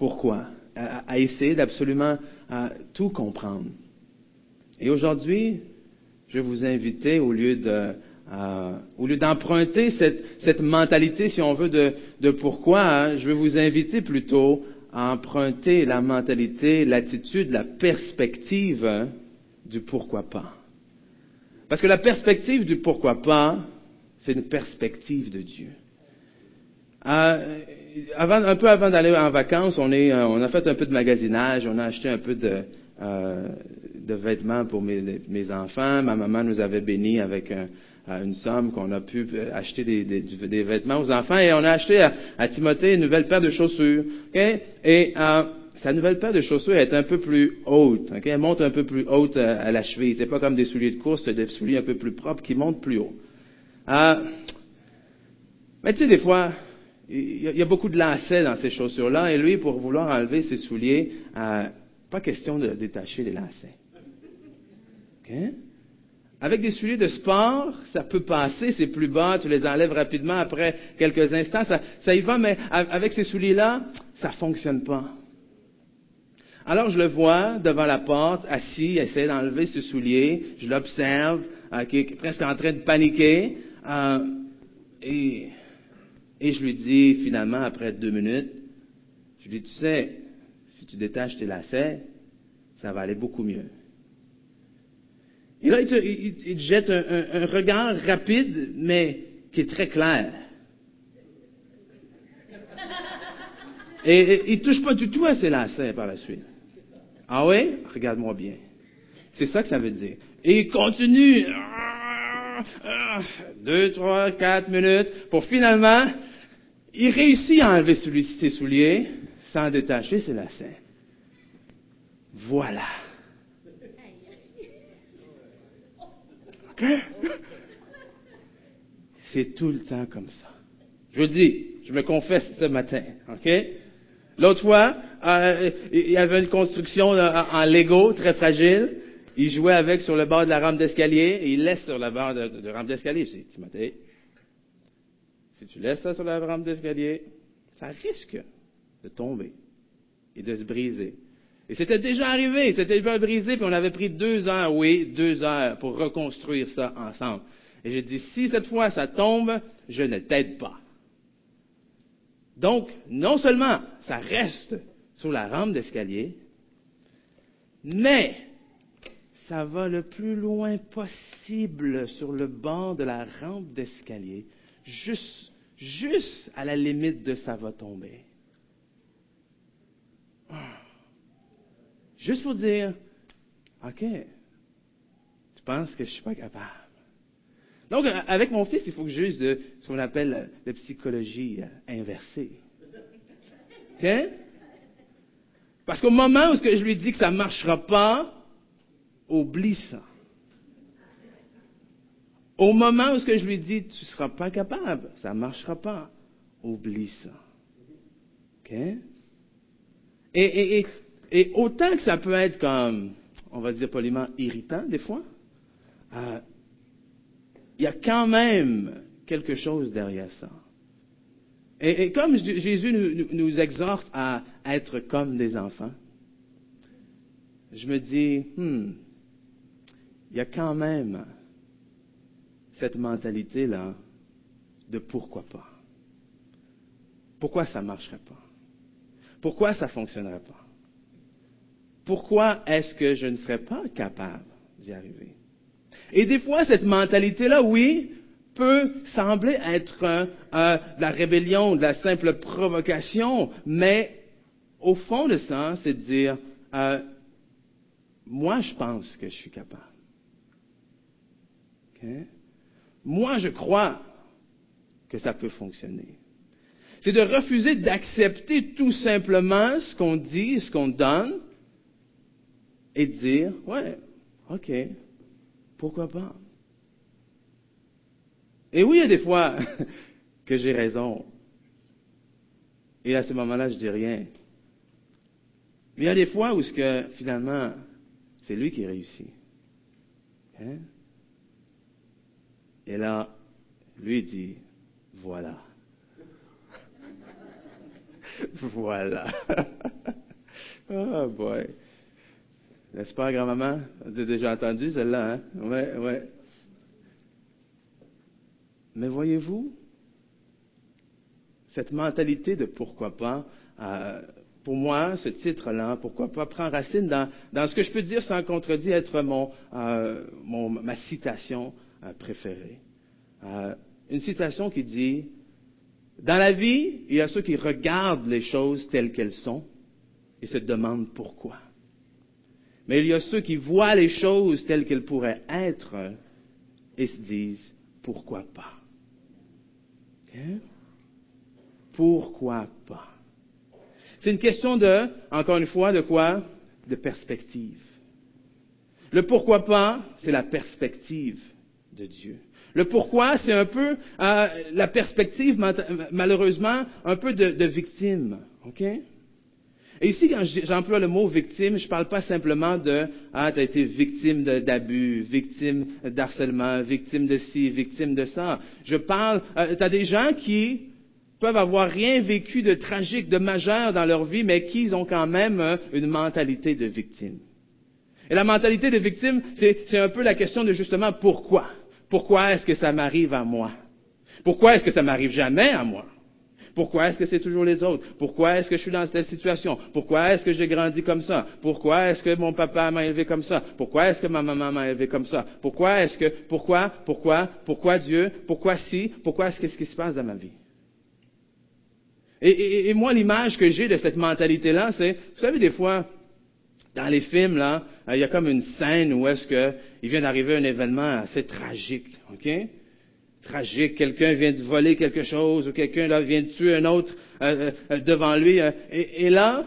pourquoi, à, essayer d'absolument tout comprendre. Et aujourd'hui, je vais vous inviter, au lieu de, au lieu d'emprunter cette, cette, mentalité, si on veut, de, de pourquoi, hein, je vais vous inviter plutôt à emprunter la mentalité, l'attitude, la perspective hein, du pourquoi pas. Parce que la perspective du pourquoi pas, c'est une perspective de Dieu. Euh, avant, un peu avant d'aller en vacances, on, est, euh, on a fait un peu de magasinage, on a acheté un peu de, euh, de vêtements pour mes, mes, enfants. Ma maman nous avait bénis avec un, une somme qu'on a pu acheter des, des, des, vêtements aux enfants et on a acheté à, à Timothée une nouvelle paire de chaussures. Okay? Et euh, sa nouvelle paire de chaussures est un peu plus haute. Okay? Elle monte un peu plus haute à, à la cheville. C'est pas comme des souliers de course, c'est des souliers un peu plus propres qui montent plus haut. Euh, mais tu sais, des fois, il y, a beaucoup de lacets dans ces chaussures-là, et lui, pour vouloir enlever ses souliers, euh, pas question de détacher les lacets. Okay? Avec des souliers de sport, ça peut passer, c'est plus bas, tu les enlèves rapidement après quelques instants, ça, y va, mais avec ces souliers-là, ça fonctionne pas. Alors je le vois devant la porte, assis, essayer d'enlever ses souliers, je l'observe, euh, qui est presque en train de paniquer, euh, et, et je lui dis finalement, après deux minutes, je lui dis, tu sais, si tu détaches tes lacets, ça va aller beaucoup mieux. Et là, il te, il, jette un, regard rapide, mais qui est très clair. Et, il ne touche pas du tout à ses lacets par la suite. Ah oui? Regarde-moi bien. C'est ça que ça veut dire. Et il continue. Deux, trois, quatre minutes pour finalement, il réussit à enlever ses souliers sans détacher ses lacets. Voilà. C'est tout le temps comme ça. Je vous dis, je me confesse ce matin, OK? L'autre fois, euh, il y avait une construction en Lego très fragile. Il jouait avec sur le bord de la rampe d'escalier et il laisse sur la barre de, rampe d'escalier. Je dis, Timothée, si tu laisses ça sur la rampe d'escalier, ça risque de tomber et de se briser. Et c'était déjà arrivé, c'était déjà brisé, puis on avait pris deux heures, oui, deux heures pour reconstruire ça ensemble. Et j'ai dit, si cette fois ça tombe, je ne t'aide pas. Donc, non seulement ça reste sur la rampe d'escalier, mais ça va le plus loin possible sur le bord de la rampe d'escalier, juste, juste à la limite de ça va tomber. Juste pour dire, OK, tu penses que je ne suis pas capable. Donc, avec mon fils, il faut que je ce qu'on appelle la psychologie euh, inversée. OK? Parce qu'au moment où je lui dis que ça ne marchera pas, oublie ça. Au moment où je lui dis, tu ne seras pas capable, ça ne marchera pas, oublie ça. OK? Et, autant que ça peut être comme, on va dire poliment, irritant des fois, euh, il y a quand même quelque chose derrière ça. Et, comme Jésus nous, nous, exhorte à être comme des enfants, je me dis, hmm, il y a quand même cette mentalité-là de pourquoi pas. Pourquoi ça ne marcherait pas? Pourquoi ça ne fonctionnerait pas? pourquoi est-ce que je ne serais pas capable d'y arriver? Et des fois, cette mentalité-là, oui, peut sembler être de la rébellion, de la simple provocation, mais au fond de ça, c'est de dire, euh, moi, je pense que je suis capable. Moi, je crois que ça peut fonctionner. C'est de refuser d'accepter tout simplement ce qu'on dit, ce qu'on donne, et dire, ouais, ok, pourquoi pas? Et oui, il y a des fois que j'ai raison. Et à ce moment-là, je dis rien. Mais il y a des fois où ce que finalement, c'est lui qui réussit. Hein? Et là, lui dit, voilà. voilà. Oh boy. N'est-ce pas, grand-maman? Vous déjà entendu celle-là, hein? Ouais, ouais. Mais voyez-vous, cette mentalité de pourquoi pas, euh, pour moi, ce titre-là, pourquoi pas, prend racine dans, ce que je peux dire sans contredire être euh, ma citation préférée. Une citation qui dit, dans la vie, il y a ceux qui regardent les choses telles qu'elles sont et se demandent pourquoi. Mais il y a ceux qui voient les choses telles qu'elles pourraient être et se disent, pourquoi pas? Pourquoi pas? C'est une question de, encore une fois, de quoi? De perspective. Le pourquoi pas, c'est la perspective de Dieu. Le pourquoi, c'est un peu euh, la perspective, malheureusement, un peu de, de victime. OK? Et ici, quand j'emploie le mot victime, je ne parle pas simplement de Ah, tu as été victime d'abus, victime d'harcèlement, victime de ci, victime de ça. Je parle, euh, tu as des gens qui peuvent avoir rien vécu de tragique, de majeur dans leur vie, mais qui ont quand même euh, une mentalité de victime. Et la mentalité de victime, c'est un peu la question de justement pourquoi. Pourquoi est-ce que ça m'arrive à moi? Pourquoi est-ce que ça m'arrive jamais à moi? Pourquoi est-ce que c'est toujours les autres? Pourquoi est-ce que je suis dans cette situation? Pourquoi est-ce que j'ai grandi comme ça? Pourquoi est-ce que mon papa m'a élevé comme ça? Pourquoi est-ce que ma maman m'a élevé comme ça? Pourquoi est-ce que, pourquoi, pourquoi, pourquoi Dieu? Pourquoi si? Pourquoi est-ce qu'est-ce qui se passe dans ma vie? Et, et moi, l'image que j'ai de cette mentalité-là, c'est, vous savez, des fois, dans les films, là, il y a comme une scène où est-ce qu'il vient d'arriver un événement assez tragique, OK? tragique, quelqu'un vient de voler quelque chose ou quelqu'un là vient de tuer un autre euh, euh, devant lui. Euh, et, là,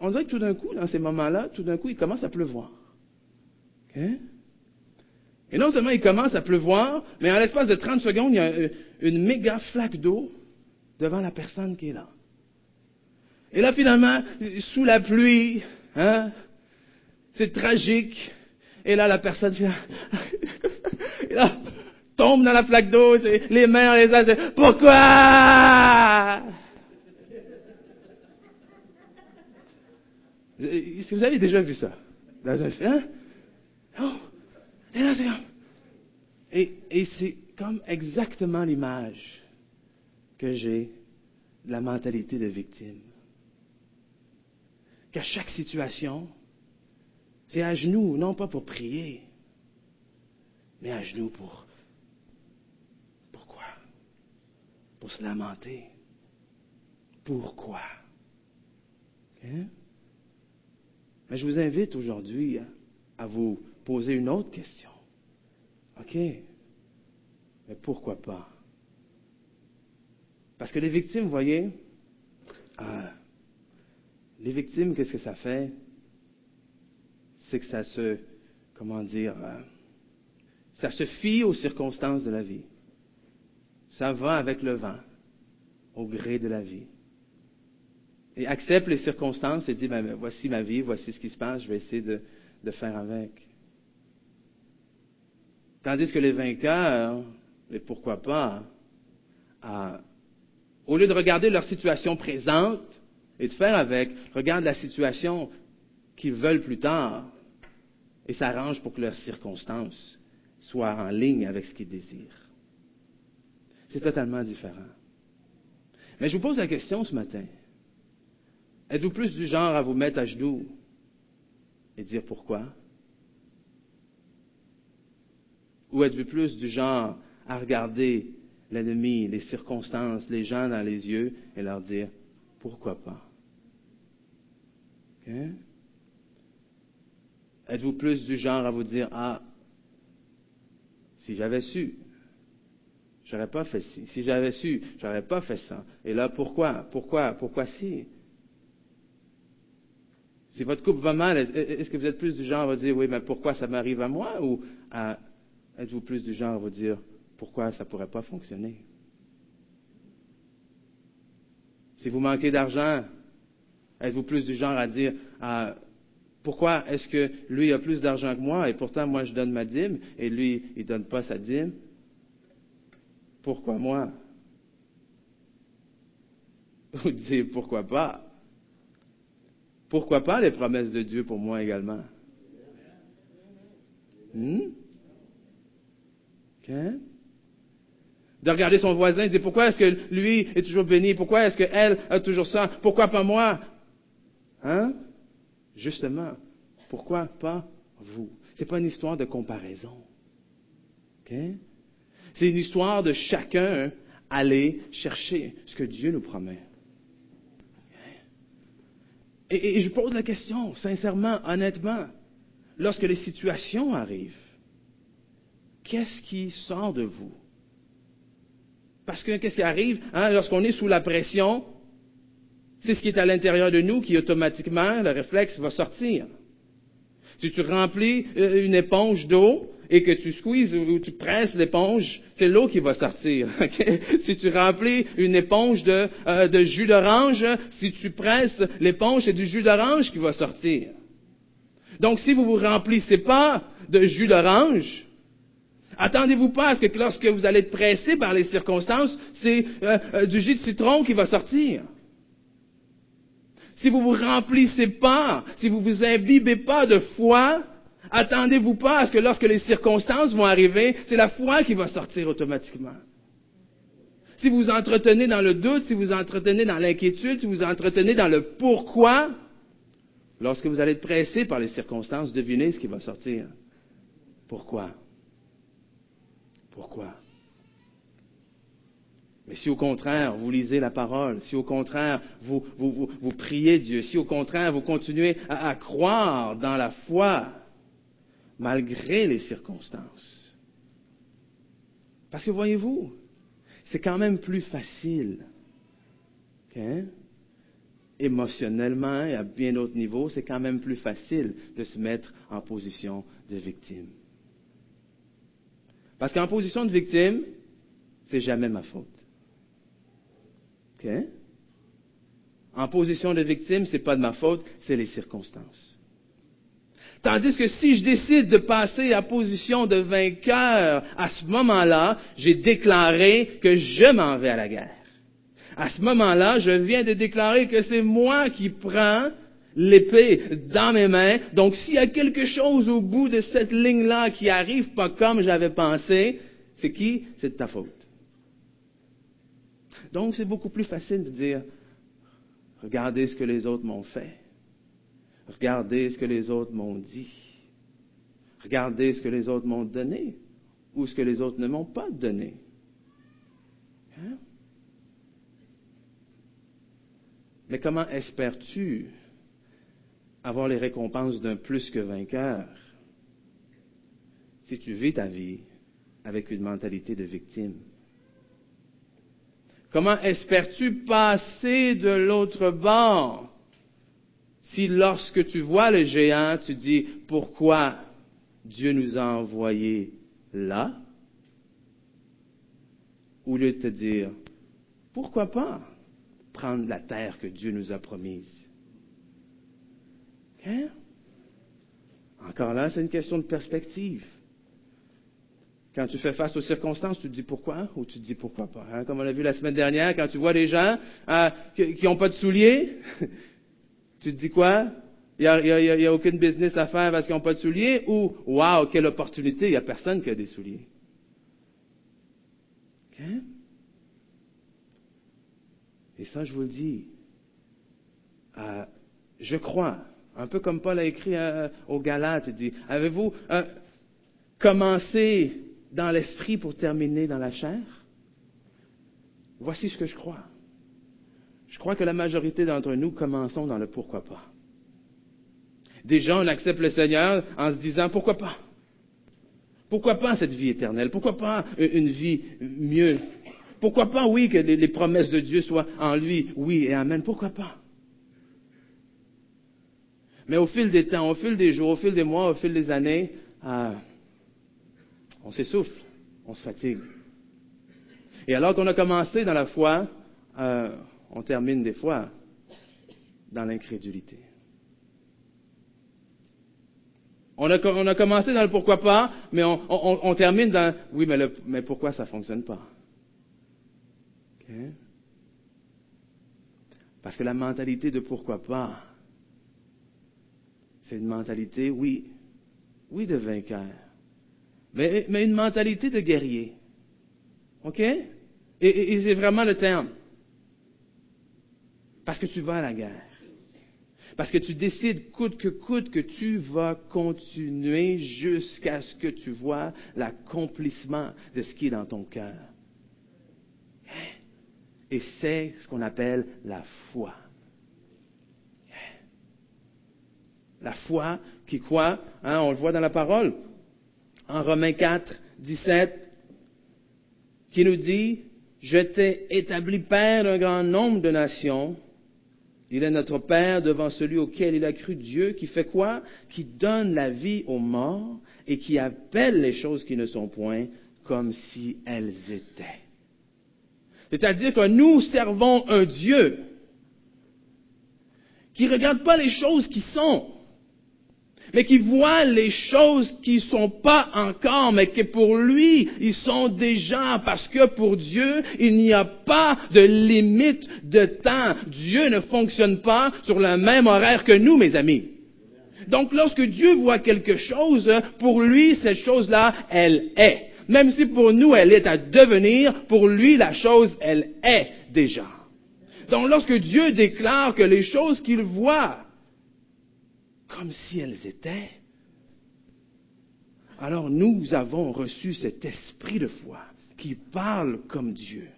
on dirait que tout d'un coup, dans ces moments-là, tout d'un coup, il commence à pleuvoir. Et non seulement il commence à pleuvoir, mais en l'espace de 30 secondes, il y a une méga flaque d'eau devant la personne qui est là. Et là, finalement, sous la pluie, hein, c'est tragique. Et là, la personne vient. et là, tombe dans la flaque d'eau, les mains, les ailes, pourquoi? Est-ce que vous avez déjà vu ça? Dans un film? Oh! Et là, c'est comme... Et c'est comme exactement l'image que j'ai de la mentalité de victime. Qu'à chaque situation, c'est à genoux, non pas pour prier, mais à genoux pour pour se lamenter. Pourquoi? Hein? Mais je vous invite aujourd'hui à vous poser une autre question. OK, mais pourquoi pas? Parce que les victimes, vous voyez, euh, les victimes, qu'est-ce que ça fait? C'est que ça se, comment dire, euh, ça se fie aux circonstances de la vie. Ça va avec le vent, au gré de la vie. Et accepte les circonstances et dit, ben, voici ma vie, voici ce qui se passe, je vais essayer de, faire avec. Tandis que les vainqueurs, et pourquoi pas, au lieu de regarder leur situation présente et de faire avec, regardent la situation qu'ils veulent plus tard et s'arrangent pour que leurs circonstances soient en ligne avec ce qu'ils désirent. C'est totalement différent. Mais je vous pose la question ce matin. Êtes-vous plus du genre à vous mettre à genoux et dire pourquoi? Ou êtes-vous plus du genre à regarder l'ennemi, les circonstances, les gens dans les yeux et leur dire pourquoi pas? Êtes-vous plus du genre à vous dire ah, si j'avais su, J'aurais pas fait ci. Si j'avais su, j'aurais pas fait ça. Et là, pourquoi? Pourquoi? Pourquoi si? Si votre couple va mal, est-ce que vous êtes plus du genre à vous dire, oui, mais pourquoi ça m'arrive à moi? Ou êtes-vous plus du genre à vous dire, pourquoi ça pourrait pas fonctionner? Si vous manquez d'argent, êtes-vous plus du genre à dire, pourquoi est-ce que lui a plus d'argent que moi et pourtant moi je donne ma dîme et lui il donne pas sa dîme? pourquoi moi? Vous dites pourquoi pas? Pourquoi pas les promesses de Dieu pour moi également? Hmm? De regarder son voisin et dire pourquoi est-ce que lui est toujours béni? Pourquoi est-ce qu'elle a toujours ça? Pourquoi pas moi? Hein? Justement, pourquoi pas vous? Ce n'est pas une histoire de comparaison. OK? C'est une histoire de chacun aller chercher ce que Dieu nous promet. Et, je pose la question, sincèrement, honnêtement, lorsque les situations arrivent, qu'est-ce qui sort de vous? Parce que qu'est-ce qui arrive hein, lorsqu'on est sous la pression? C'est ce qui est à l'intérieur de nous qui automatiquement, le réflexe va sortir. Si tu remplis euh, une éponge d'eau et que tu squeezes ou tu presses l'éponge, c'est l'eau qui va sortir. Si tu remplis une éponge de, euh, de jus d'orange, si tu presses l'éponge, c'est du jus d'orange qui va sortir. Donc si vous vous remplissez pas de jus d'orange, attendez-vous pas à ce que lorsque vous allez être pressé par les circonstances, c'est euh, du jus de citron qui va sortir si vous vous remplissez pas, si vous vous imbibez pas de foi, attendez-vous pas à ce que lorsque les circonstances vont arriver, c'est la foi qui va sortir automatiquement. Si vous entretenez dans le doute, si vous entretenez dans l'inquiétude, si vous entretenez dans le pourquoi, lorsque vous allez être pressé par les circonstances, devinez ce qui va sortir. Pourquoi? Pourquoi? Mais si au contraire, vous lisez la parole, si au contraire, vous, vous, priez Dieu, si au contraire, vous continuez à, croire dans la foi, malgré les circonstances. Parce que voyez-vous, c'est quand même plus facile. Émotionnellement et à bien d'autres niveaux, c'est quand même plus facile de se mettre en position de victime. Parce qu'en position de victime, c'est jamais ma faute. En position de victime, ce n'est pas de ma faute, c'est les circonstances. Tandis que si je décide de passer à position de vainqueur, à ce moment-là, j'ai déclaré que je m'en vais à la guerre. À ce moment-là, je viens de déclarer que c'est moi qui prends l'épée dans mes mains. Donc s'il y a quelque chose au bout de cette ligne-là qui arrive pas comme j'avais pensé, c'est qui? C'est de ta faute. Donc, c'est beaucoup plus facile de dire, regardez ce que les autres m'ont fait. Regardez ce que les autres m'ont dit. Regardez ce que les autres m'ont donné ou ce que les autres ne m'ont pas donné. Hein? Mais comment espères-tu avoir les récompenses d'un plus que vainqueur si tu vis ta vie avec une mentalité de victime? Comment espères-tu passer de l'autre bord? Si lorsque tu vois le géant, tu dis, pourquoi Dieu nous a envoyés là? Au lieu de te dire, pourquoi pas prendre la terre que Dieu nous a promise? Encore là, c'est une question de perspective. Quand tu fais face aux circonstances, tu te dis pourquoi ou tu te dis pourquoi pas. Hein? Comme on l'a vu la semaine dernière, quand tu vois des gens euh, qui n'ont pas de souliers, tu te dis quoi? Il n'y a, aucune business à faire parce qu'ils n'ont pas de souliers ou waouh, quelle opportunité, il n'y a personne qui a des souliers. Et ça, je vous le dis, euh, je crois, un peu comme Paul a écrit euh, aux Galates, il dit, avez-vous commencé dans l'esprit pour terminer dans la chair? Voici ce que je crois. Je crois que la majorité d'entre nous commençons dans le pourquoi pas. Déjà, on accepte le Seigneur en se disant pourquoi pas? Pourquoi pas cette vie éternelle? Pourquoi pas une vie mieux? Pourquoi pas, oui, que les, promesses de Dieu soient en lui? Oui et Amen? Pourquoi pas? Mais au fil des temps, au fil des jours, au fil des mois, au fil des années, ah, on s'essouffle, on se fatigue. Et alors qu'on a commencé dans la foi, euh, on termine des fois dans l'incrédulité. On a, commencé dans le pourquoi pas, mais on, termine dans oui, mais, mais pourquoi ça ne fonctionne pas? Parce que la mentalité de pourquoi pas c'est une mentalité, oui, oui, de vainqueur, mais, une mentalité de guerrier. OK? Et, c'est vraiment le terme. Parce que tu vas à la guerre. Parce que tu décides coûte que coûte que tu vas continuer jusqu'à ce que tu vois l'accomplissement de ce qui est dans ton cœur. Et c'est ce qu'on appelle la foi. La foi qui quoi? Hein, On le voit dans la parole. En Romains 4, 17, qui nous dit, je t'ai établi père d'un grand nombre de nations. Il est notre Père devant celui auquel il a cru Dieu, qui fait quoi? Qui donne la vie aux morts et qui appelle les choses qui ne sont point comme si elles étaient. C'est-à-dire que nous servons un Dieu qui ne regarde pas les choses qui sont, mais qui voit les choses qui ne sont pas encore, mais que pour lui, ils sont déjà, parce que pour Dieu, il n'y a pas de limite de temps. Dieu ne fonctionne pas sur le même horaire que nous, mes amis. Donc lorsque Dieu voit quelque chose, pour lui, cette chose-là, elle est. Même si pour nous, elle est à devenir, pour lui, la chose, elle est déjà. Donc lorsque Dieu déclare que les choses qu'il voit, comme si elles étaient, alors nous avons reçu cet esprit de foi qui parle comme Dieu.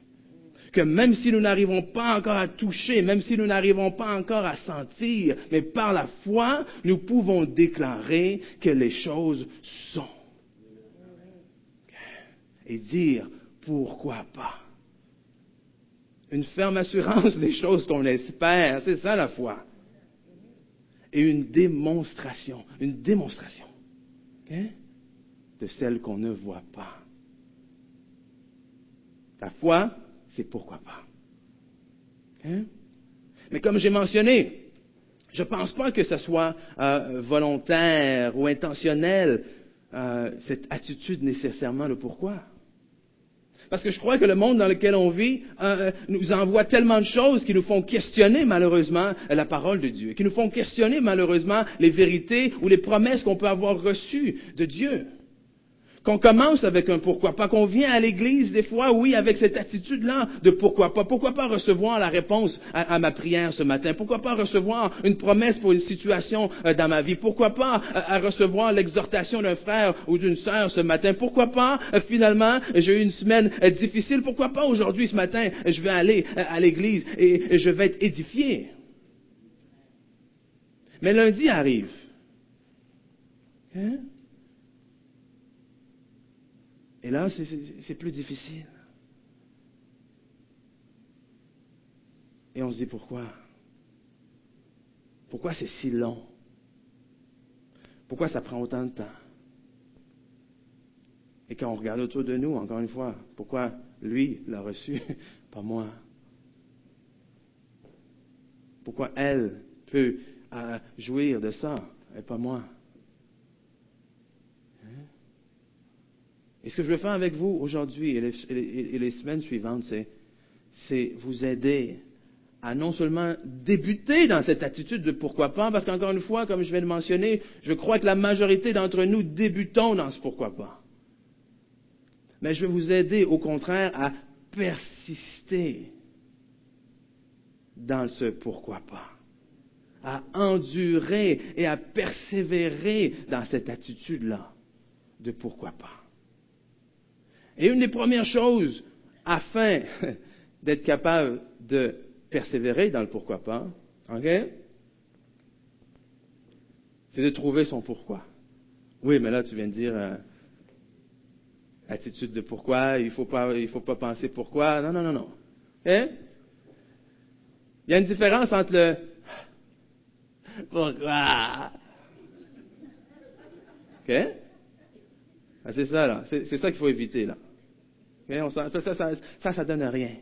Que même si nous n'arrivons pas encore à toucher, même si nous n'arrivons pas encore à sentir, mais par la foi, nous pouvons déclarer que les choses sont. Et dire pourquoi pas? Une ferme assurance des choses qu'on espère, c'est ça la foi et une démonstration, une démonstration de celle qu'on ne voit pas. La foi, c'est pourquoi pas. Mais comme j'ai mentionné, je ne pense pas que ce soit euh, volontaire ou intentionnel, euh, cette attitude nécessairement le pourquoi. Parce que je crois que le monde dans lequel on vit euh, nous envoie tellement de choses qui nous font questionner malheureusement la parole de Dieu, qui nous font questionner malheureusement les vérités ou les promesses qu'on peut avoir reçues de Dieu. Qu'on commence avec un pourquoi pas, qu'on vient à l'église des fois, oui, avec cette attitude-là de pourquoi pas. Pourquoi pas recevoir la réponse à, ma prière ce matin? Pourquoi pas recevoir une promesse pour une situation euh, dans ma vie? Pourquoi pas euh, recevoir l'exhortation d'un frère ou d'une sœur ce matin? Pourquoi pas, euh, finalement, j'ai eu une semaine difficile. Pourquoi pas aujourd'hui, ce matin, je vais aller à l'église et je vais être édifié? Mais lundi arrive. Hein? Et là, c'est plus difficile. Et on se dit pourquoi? Pourquoi c'est si long? Pourquoi ça prend autant de temps? Et quand on regarde autour de nous, encore une fois, pourquoi lui l'a reçu, pas moi? Pourquoi elle peut euh, jouir de ça et pas moi? Et ce que je veux faire avec vous aujourd'hui et les, semaines suivantes, c'est vous aider à non seulement débuter dans cette attitude de pourquoi pas, parce qu'encore une fois, comme je viens de mentionner, je crois que la majorité d'entre nous débutons dans ce pourquoi pas. Mais je vais vous aider au contraire à persister dans ce pourquoi pas, à endurer et à persévérer dans cette attitude-là de pourquoi pas. Et une des premières choses, afin d'être capable de persévérer dans le pourquoi pas, c'est de trouver son pourquoi. Oui, mais là, tu viens de dire euh, attitude de pourquoi, il ne faut, pas, faut pas penser pourquoi. Non, non, non, non. Il y a une différence entre le pourquoi. Ah, c'est ça, là. C'est ça qu'il faut éviter, là. Ça, ça, ça, donne rien.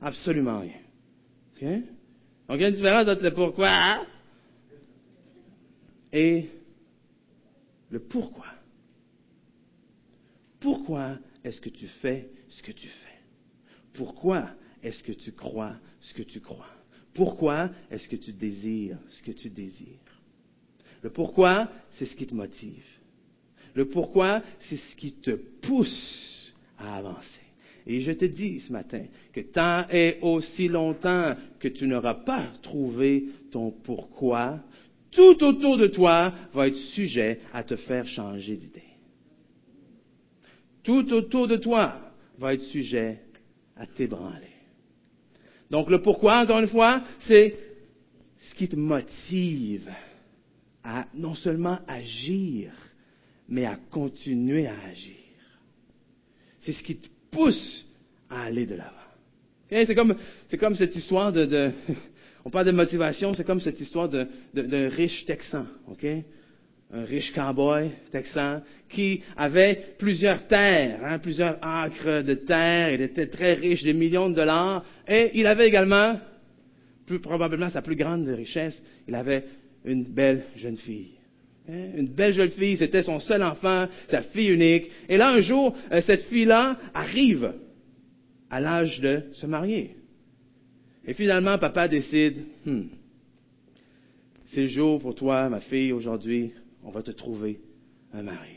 Absolument rien. Donc, il y a une différence entre le pourquoi et le pourquoi. Pourquoi est-ce que tu fais ce que tu fais? Pourquoi est-ce que tu crois ce que tu crois? Pourquoi est-ce que tu désires ce que tu désires? Le pourquoi, c'est ce qui te motive. Le pourquoi, c'est ce qui te pousse à avancer. Et je te dis ce matin que tant et aussi longtemps que tu n'auras pas trouvé ton pourquoi, tout autour de toi va être sujet à te faire changer d'idée. Tout autour de toi va être sujet à t'ébranler. Donc le pourquoi, encore une fois, c'est ce qui te motive à non seulement agir, mais à continuer à agir. C'est ce qui te pousse à aller de l'avant. C'est comme, cette histoire de, de on parle de motivation, c'est comme cette histoire d'un riche Texan, ok? Un riche cowboy texan qui avait plusieurs terres, hein, plusieurs acres de terre, il était très riche, des millions de dollars, et il avait également, plus probablement sa plus grande richesse, il avait une belle jeune fille. Hein, une belle jeune fille, c'était son seul enfant, sa fille unique. Et là, un jour, euh, cette fille-là arrive à l'âge de se marier. Et finalement, papa décide, hmm, c'est le jour pour toi, ma fille, aujourd'hui, on va te trouver un mari.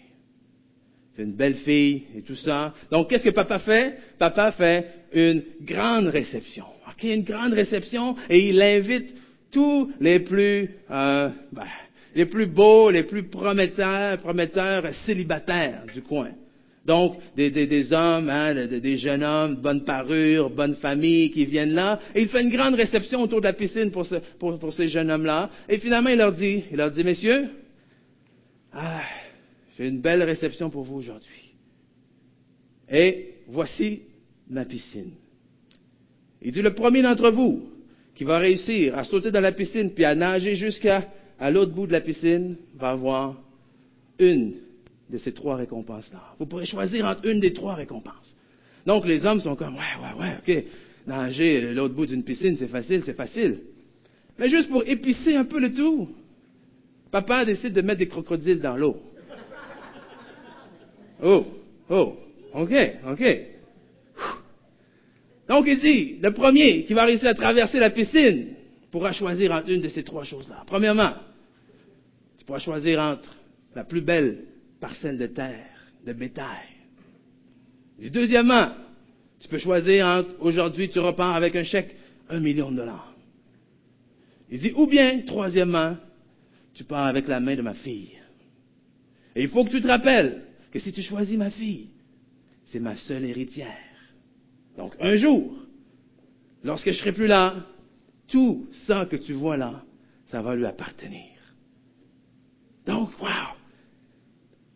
C'est une belle fille et tout ça. Donc, qu'est-ce que papa fait? Papa fait une grande réception. OK, une grande réception et il invite tous les plus, euh, ben, les plus beaux, les plus prometteurs, prometteurs célibataires du coin. Donc, des, hommes, hein, des, jeunes hommes, bonne parure, bonne famille qui viennent là. Et il fait une grande réception autour de la piscine pour ces jeunes hommes-là. Et finalement, il leur dit, il leur dit, messieurs, ah, j'ai une belle réception pour vous aujourd'hui. Et voici ma piscine. Il dit, le premier d'entre vous qui va réussir à sauter dans la piscine puis à nager jusqu'à à l'autre bout de la piscine va avoir une de ces trois récompenses-là. Vous pourrez choisir entre une des trois récompenses. Donc les hommes sont comme, ouais, ouais, ouais, ok, nager l'autre bout d'une piscine, c'est facile, c'est facile. Mais juste pour épicer un peu le tout, papa décide de mettre des crocodiles dans l'eau. Oh, oh, ok, ok. Donc il dit, le premier qui va réussir à traverser la piscine pourra choisir entre une de ces trois choses-là. Premièrement, tu pourras choisir entre la plus belle parcelle de terre, de bétail. deuxièmement, tu peux choisir entre aujourd'hui tu repars avec un chèque un million de dollars. Il dit, ou bien, troisièmement, tu pars avec la main de ma fille. Et il faut que tu te rappelles que si tu choisis ma fille, c'est ma seule héritière. Donc, un jour, lorsque je serai plus là, tout ça que tu vois là, ça va lui appartenir. Donc, wow!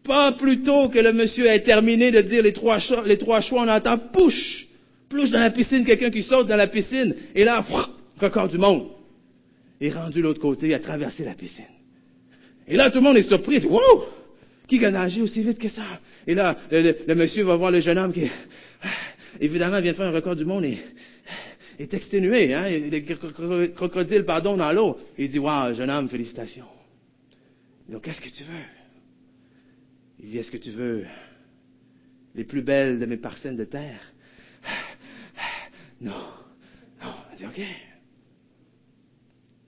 Pas plus tôt que le monsieur ait terminé de dire les trois choix, les trois choix on entend push, plus dans la piscine, quelqu'un qui saute dans la piscine, et là, record du monde. est rendu de l'autre côté, il a traversé la piscine. Et là, tout le monde est surpris, wow! Qui a nagé aussi vite que ça? Et là, le, monsieur va voir le jeune homme qui, évidemment, vient de faire un record du monde et est exténué, hein? Il est crocodile, pardon, dans l'eau. Il dit, wow, jeune homme, félicitations. Donc, qu'est-ce que tu veux? Il dit, est-ce que tu veux les plus belles de mes parcelles de terre? Non. Non. Il dit, OK.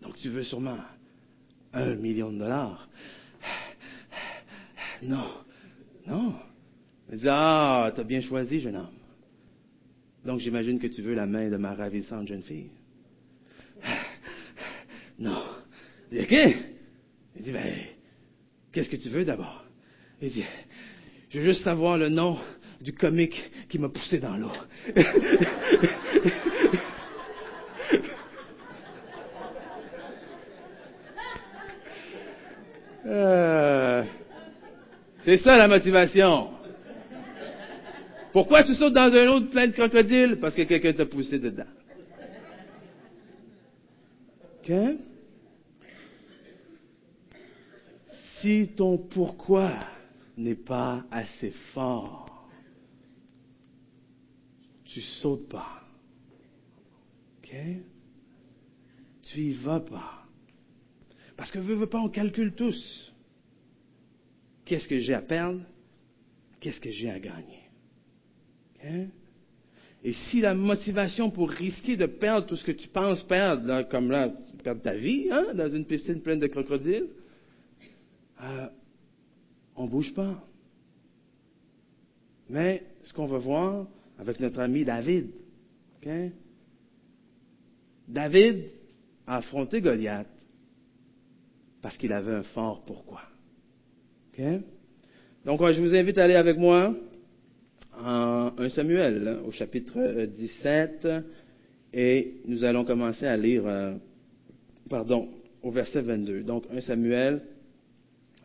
Donc tu veux sûrement un million de dollars? Non. Non. Il dit, ah, t'as bien choisi, jeune homme. Donc j'imagine que tu veux la main de ma ravissante jeune fille. Non. Il dit, OK. Il dit, ben, qu'est-ce que tu veux d'abord? Dit, je veux juste savoir le nom du comique qui m'a poussé dans l'eau. Euh, c'est ça la motivation. Pourquoi tu sautes dans un autre plein de crocodiles? Parce que quelqu'un t'a poussé dedans. OK? Si ton pourquoi n'est pas assez fort, tu sautes pas. OK? Tu y vas pas. Parce que veux, veux pas, on calcule tous. Qu'est-ce que j'ai à perdre? Qu'est-ce que j'ai à gagner? Et si la motivation pour risquer de perdre tout ce que tu penses perdre, comme là, perds ta vie, hein, dans une piscine pleine de crocodiles, euh, on ne bouge pas. Mais ce qu'on va voir avec notre ami David, David a affronté Goliath parce qu'il avait un fort pourquoi. Donc, je vous invite à aller avec moi en 1 Samuel, au chapitre 17, et nous allons commencer à lire, euh, pardon, au verset 22. Donc, 1 Samuel,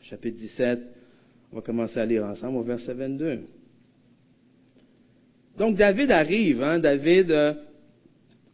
chapitre 17, on va commencer à lire ensemble au verset 22. Donc, David arrive, hein, David, euh,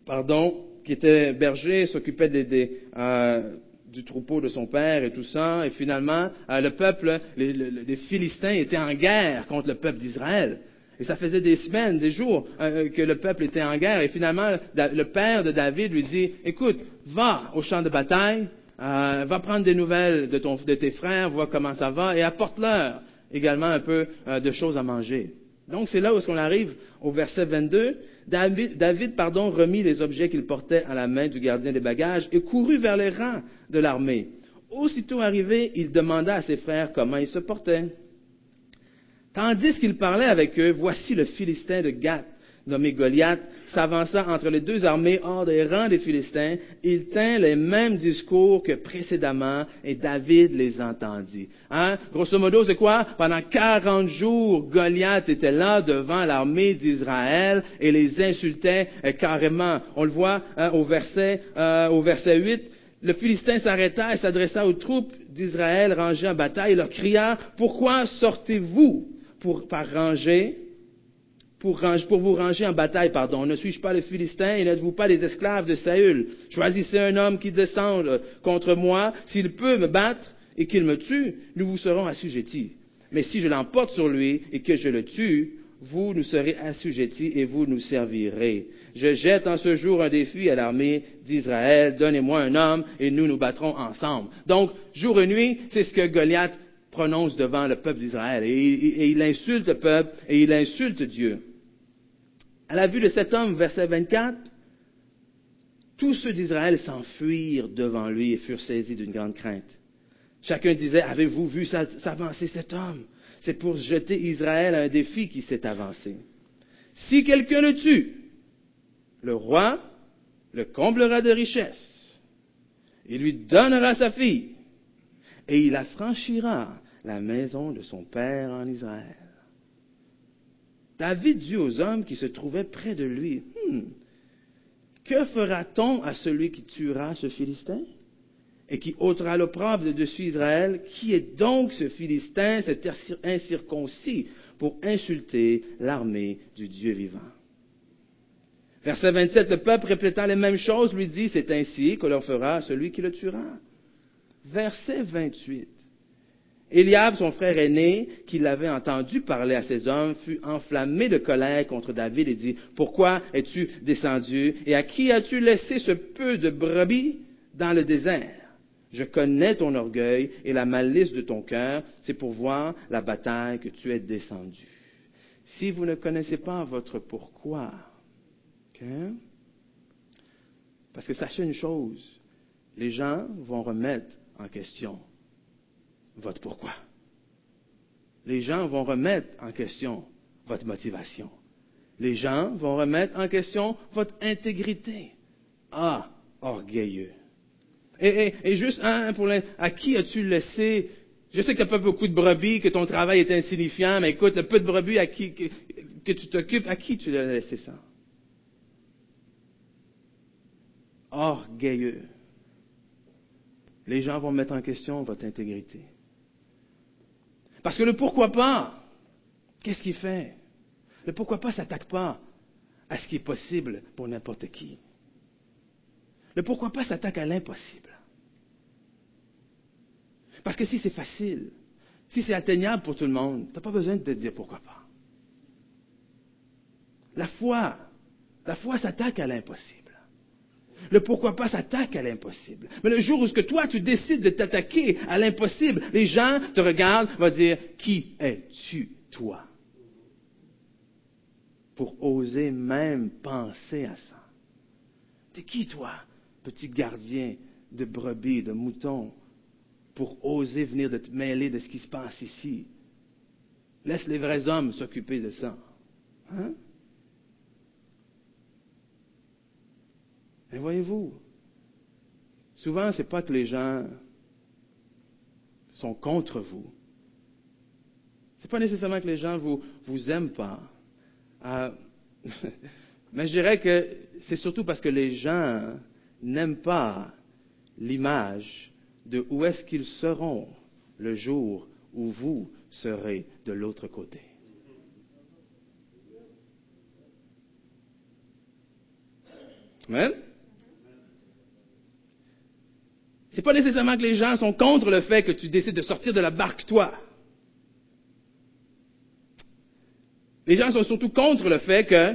pardon, qui était berger, s'occupait des, euh, du troupeau de son père et tout ça, et finalement, le peuple, les Philistins étaient en guerre contre le peuple d'Israël. Et ça faisait des semaines, des jours euh, que le peuple était en guerre. Et finalement, le père de David lui dit, écoute, va au champ de bataille, euh, va prendre des nouvelles de, ton, de, tes frères, vois comment ça va, et apporte-leur également un peu euh, de choses à manger. Donc c'est là où est-ce qu'on arrive au verset 22. David, David pardon, remit les objets qu'il portait à la main du gardien des bagages et courut vers les rangs de l'armée. Aussitôt arrivé, il demanda à ses frères comment ils se portaient. Tandis qu'il parlait avec eux, voici le Philistin de Gath, nommé Goliath, s'avança entre les deux armées hors des rangs des Philistins. Il tint les mêmes discours que précédemment et David les entendit. Hein? Grosso modo, c'est quoi? Pendant 40 jours, Goliath était là devant l'armée d'Israël et les insultait euh, carrément. On le voit hein, au, verset, euh, au verset 8. Le Philistin s'arrêta et s'adressa aux troupes d'Israël rangées en bataille et leur cria, Pourquoi sortez-vous pour, par ranger, pour, vous ranger en bataille, pardon. Ne suis-je pas le Philistin et n'êtes-vous pas les esclaves de Saül? Choisissez un homme qui descende contre moi. S'il peut me battre et qu'il me tue, nous vous serons assujettis. Mais si je l'emporte sur lui et que je le tue, vous nous serez assujettis et vous nous servirez. Je jette en ce jour un défi à l'armée d'Israël. Donnez-moi un homme et nous nous battrons ensemble. Donc, jour et nuit, c'est ce que Goliath prononce devant le peuple d'Israël. Et, il insulte le peuple et il insulte Dieu. À la vue de cet homme, verset 24, tous ceux d'Israël s'enfuirent devant lui et furent saisis d'une grande crainte. Chacun disait, avez-vous vu s'avancer cet homme? C'est pour jeter Israël à un défi qui s'est avancé. Si quelqu'un le tue, le roi le comblera de richesses. Il lui donnera sa fille et il affranchira la maison de son père en Israël. David dit aux hommes qui se trouvaient près de lui, hmm, que fera-t-on à celui qui tuera ce Philistin et qui ôtera l'opprobre de dessus Israël? Qui est donc ce Philistin, cet incirconcis, pour insulter l'armée du Dieu vivant? Verset 27, le peuple répétant les mêmes choses lui dit, c'est ainsi que l'on fera à celui qui le tuera. Verset 28. Eliab, son frère aîné, qui l'avait entendu parler à ses hommes, fut enflammé de colère contre David et dit, Pourquoi es-tu descendu et à qui as-tu laissé ce peu de brebis dans le désert? Je connais ton orgueil et la malice de ton cœur, c'est pour voir la bataille que tu es descendu. Si vous ne connaissez pas votre pourquoi, parce que sachez une chose, les gens vont remettre en question votre pourquoi? Les gens vont remettre en question votre motivation. Les gens vont remettre en question votre intégrité. Ah, orgueilleux. Et, juste, hein, pour à qui as-tu laissé? Je sais que tu n'as pas beaucoup de brebis, que ton travail est insignifiant, mais écoute, le peu de brebis à qui, que, que tu t'occupes, à qui tu l'as laissé ça? Orgueilleux. Les gens vont mettre en question votre intégrité. Parce que le pourquoi pas, qu'est-ce qu'il fait? Le pourquoi pas ne s'attaque pas à ce qui est possible pour n'importe qui. Le pourquoi pas s'attaque à l'impossible. Parce que si c'est facile, si c'est atteignable pour tout le monde, tu n'as pas besoin de te dire pourquoi pas. La foi, la foi s'attaque à l'impossible. Le pourquoi pas s'attaque à l'impossible. Mais le jour où que toi, tu décides de t'attaquer à l'impossible, les gens te regardent, vont dire, qui es-tu, toi? Pour oser même penser à ça. T'es qui, toi, petit gardien de brebis, de moutons? pour oser venir de te mêler de ce qui se passe ici? Laisse les vrais hommes s'occuper de ça. Hein? Mais voyez-vous, souvent, ce n'est pas que les gens sont contre vous. Ce n'est pas nécessairement que les gens vous, vous aiment pas. Euh, mais je dirais que c'est surtout parce que les gens n'aiment pas l'image de où est-ce qu'ils seront le jour où vous serez de l'autre côté. Amen? C'est pas nécessairement que les gens sont contre le fait que tu décides de sortir de la barque toi. Les gens sont surtout contre le fait que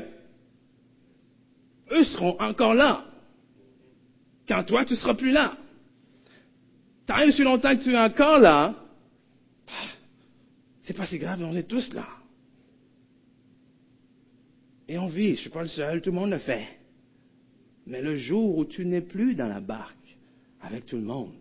eux seront encore là quand toi tu seras plus là. Tant aussi longtemps que tu es encore là, c'est pas si grave, on est tous là. Et on vit, je ne suis pas le seul, tout le monde le fait. Mais le jour où tu n'es plus dans la barque, avec tout le monde.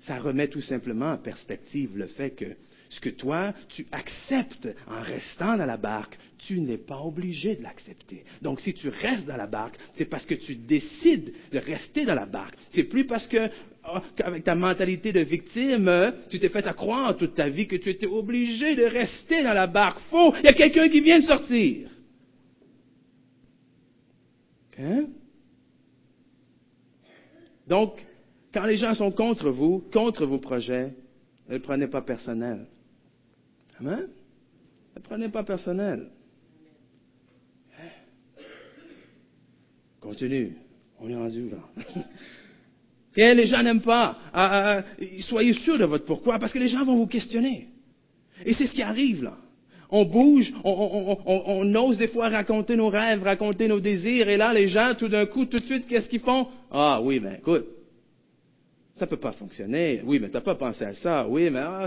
Ça remet tout simplement en perspective le fait que ce que toi, tu acceptes en restant dans la barque, tu n'es pas obligé de l'accepter. Donc, si tu restes dans la barque, c'est parce que tu décides de rester dans la barque. C'est plus parce que, oh, avec ta mentalité de victime, tu t'es fait à croire toute ta vie que tu étais obligé de rester dans la barque. Faux! Il y a quelqu'un qui vient de sortir. Hein? Donc, quand les gens sont contre vous, contre vos projets, ne prenez pas personnel. Amen? Ne prenez pas personnel. Continue. On est rendu là. Et les gens n'aiment pas. Ah, ah, ah, soyez sûrs de votre pourquoi, parce que les gens vont vous questionner. Et c'est ce qui arrive là. On bouge, on, on, ose des fois raconter nos rêves, raconter nos désirs, et là, les gens, tout d'un coup, tout de suite, qu'est-ce qu'ils font? Ah oui, mais écoute, ça peut pas fonctionner. Oui, mais tu n'as pas pensé à ça. Oui, mais ah,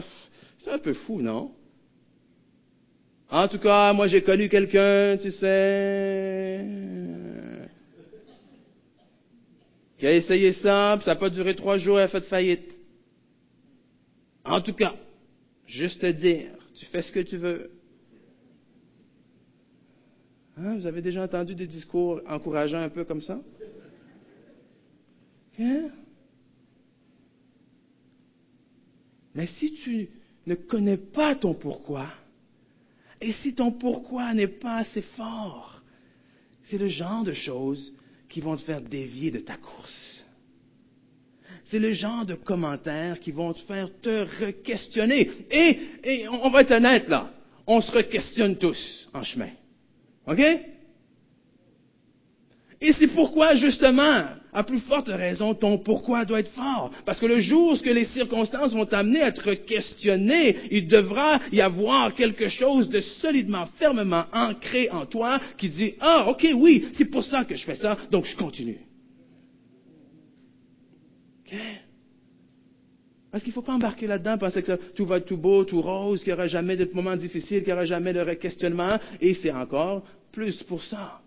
c'est un peu fou, non? En tout cas, moi j'ai connu quelqu'un, tu sais, qui a essayé ça, ça n'a pas duré trois jours, et a fait faillite. En tout cas, juste te dire, tu fais ce que tu veux. Hein, vous avez déjà entendu des discours encourageants un peu comme ça? Hein? Mais si tu ne connais pas ton pourquoi, et si ton pourquoi n'est pas assez fort, c'est le genre de choses qui vont te faire dévier de ta course. C'est le genre de commentaires qui vont te faire te re-questionner. Et, et on va être honnête là, on se re-questionne tous en chemin. OK? Et c'est pourquoi, justement, à plus forte raison, ton pourquoi doit être fort. Parce que le jour où les circonstances vont t'amener à être questionné, il devra y avoir quelque chose de solidement, fermement ancré en toi qui dit, ah, ok, oui, c'est pour ça que je fais ça, donc je continue. Parce qu'il ne faut pas embarquer là-dedans, penser que tout va être tout beau, tout rose, qu'il n'y aura jamais de moments difficiles, qu'il n'y aura jamais de questionnement, et c'est encore plus pour ça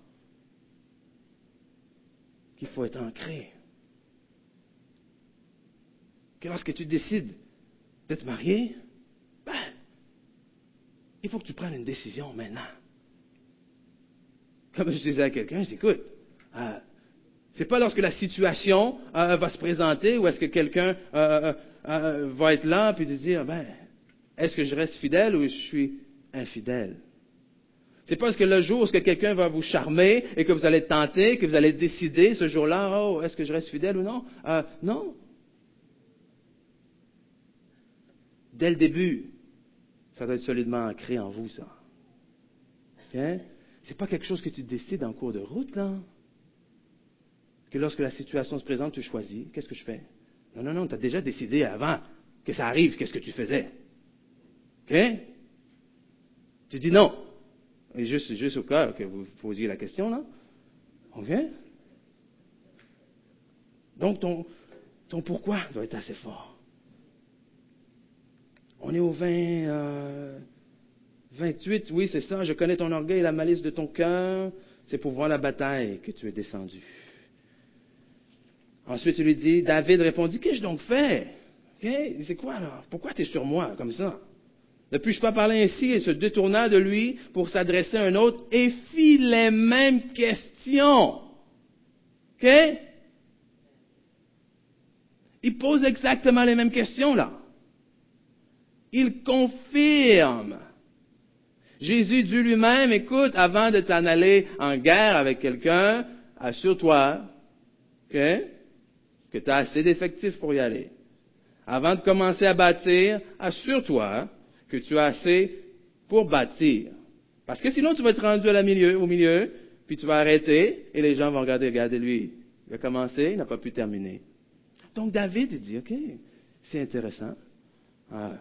qu'il faut être ancré. Que lorsque tu décides de te marier, ben, il faut que tu prennes une décision maintenant. Comme je disais à quelqu'un, je dis, écoute, euh, c'est pas lorsque la situation euh, va se présenter ou est-ce que quelqu'un euh, va être là puis dire, ben, est-ce que je reste fidèle ou je suis infidèle? C'est pas parce que le jour où quelqu'un va vous charmer et que vous allez tenter, que vous allez décider ce jour-là, oh, est-ce que je reste fidèle ou non? Euh, non. Dès le début, ça doit être solidement ancré en vous, ça. Ce C'est pas quelque chose que tu décides en cours de route, là. Que lorsque la situation se présente, tu choisis. Qu'est-ce que je fais? Non, non, non, tu as déjà décidé avant que ça arrive, qu'est-ce que tu faisais. OK? Tu dis non. Et juste, juste au cas que vous posiez la question, là. OK? Donc, ton, ton pourquoi doit être assez fort. On est au 20, 28, euh, oui, c'est ça. Je connais ton orgueil et la malice de ton cœur. C'est pour voir la bataille que tu es descendu. Ensuite, il lui dit, David répondit, qu'ai-je donc fait? C'est quoi là? Pourquoi tu es sur moi comme ça? Ne puis-je pas parler ainsi? Il se détourna de lui pour s'adresser à un autre et fit les mêmes questions. OK? Il pose exactement les mêmes questions là. Il confirme. Jésus dit lui-même, écoute, avant de t'en aller en guerre avec quelqu'un, assure-toi que tu as assez d'effectifs pour y aller. Avant de commencer à bâtir, assure-toi que tu as assez pour bâtir. Parce que sinon, tu vas être rendu milieu, au milieu, puis tu vas arrêter, et les gens vont regarder, regardez lui. Il a commencé, il n'a pas pu terminer. Donc David, il dit, OK, c'est intéressant. Ah,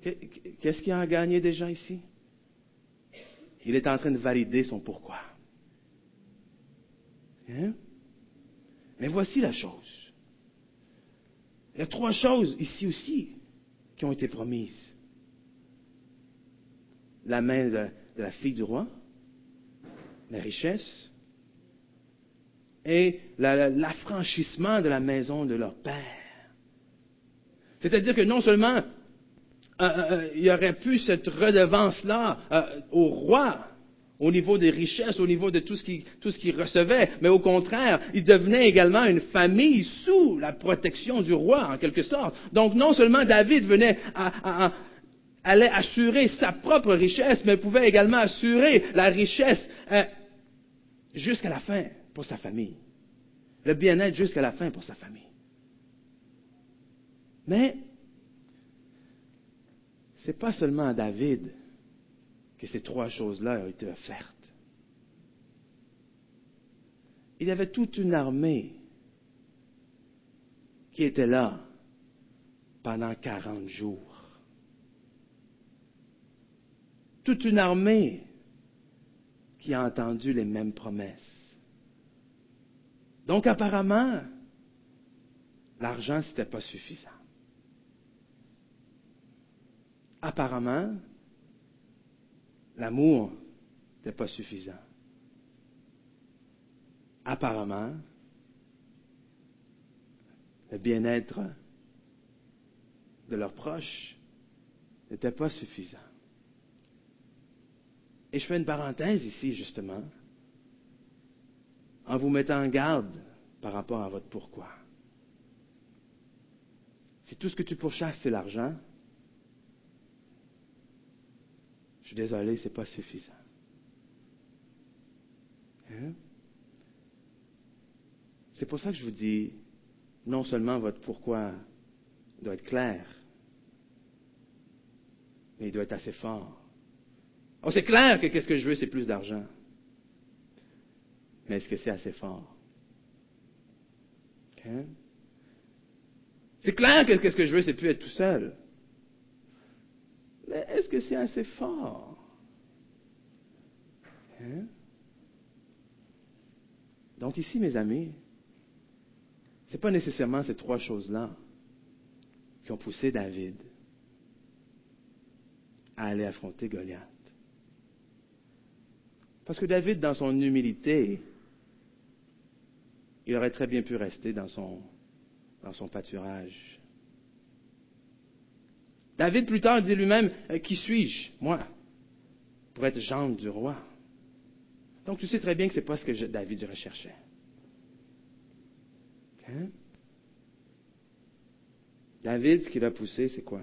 qu'est-ce qu'il a gagné déjà ici? Il est en train de valider son pourquoi. Hein? Mais voici la chose. Il y a trois choses ici aussi qui ont été promises. La main de, la fille du roi, la richesse et l'affranchissement de la maison de leur père. C'est-à-dire que non seulement euh, euh, euh, il y aurait pu cette redevance-là au roi, au niveau des richesses, au niveau de tout ce qu'il recevait, mais au contraire, il devenait également une famille sous la protection du roi, en quelque sorte. Donc non seulement David venait allait assurer sa propre richesse, mais pouvait également assurer la richesse jusqu'à la fin pour sa famille. Le bien-être jusqu'à la fin pour sa famille. Mais ce n'est pas seulement à David que ces trois choses-là ont été offertes. Il y avait toute une armée qui était là pendant 40 jours. Toute une armée qui a entendu les mêmes promesses. Donc apparemment, l'argent, ce n'était pas suffisant. apparemment, l'amour n'était pas suffisant. Apparemment, le bien-être de leurs proches n'était pas suffisant. Et je fais une parenthèse ici, justement, en vous mettant en garde par rapport à votre pourquoi. Si tout ce que tu pourchasses, c'est l'argent, Je suis désolé, ce n'est pas suffisant. Hein? C'est pour ça que je vous dis, non seulement votre pourquoi doit être clair, mais il doit être assez fort. Oh, c'est clair que qu'est-ce que je veux, c'est plus d'argent. Mais est-ce que c'est assez fort? Hein? C'est clair que qu'est-ce que je veux, c'est plus être tout seul. Mais est-ce que c'est assez fort? Hein? Donc ici, mes amis, ce n'est pas nécessairement ces trois choses-là qui ont poussé David à aller affronter Goliath. Parce que David, dans son humilité, il aurait très bien pu rester dans son, dans son pâturage David plus tard dit lui-même, euh, qui suis-je, moi, pour être gendre du roi? Donc tu sais très bien que ce n'est pas ce que David recherchait. Hein? David, ce qui l'a poussé, c'est quoi?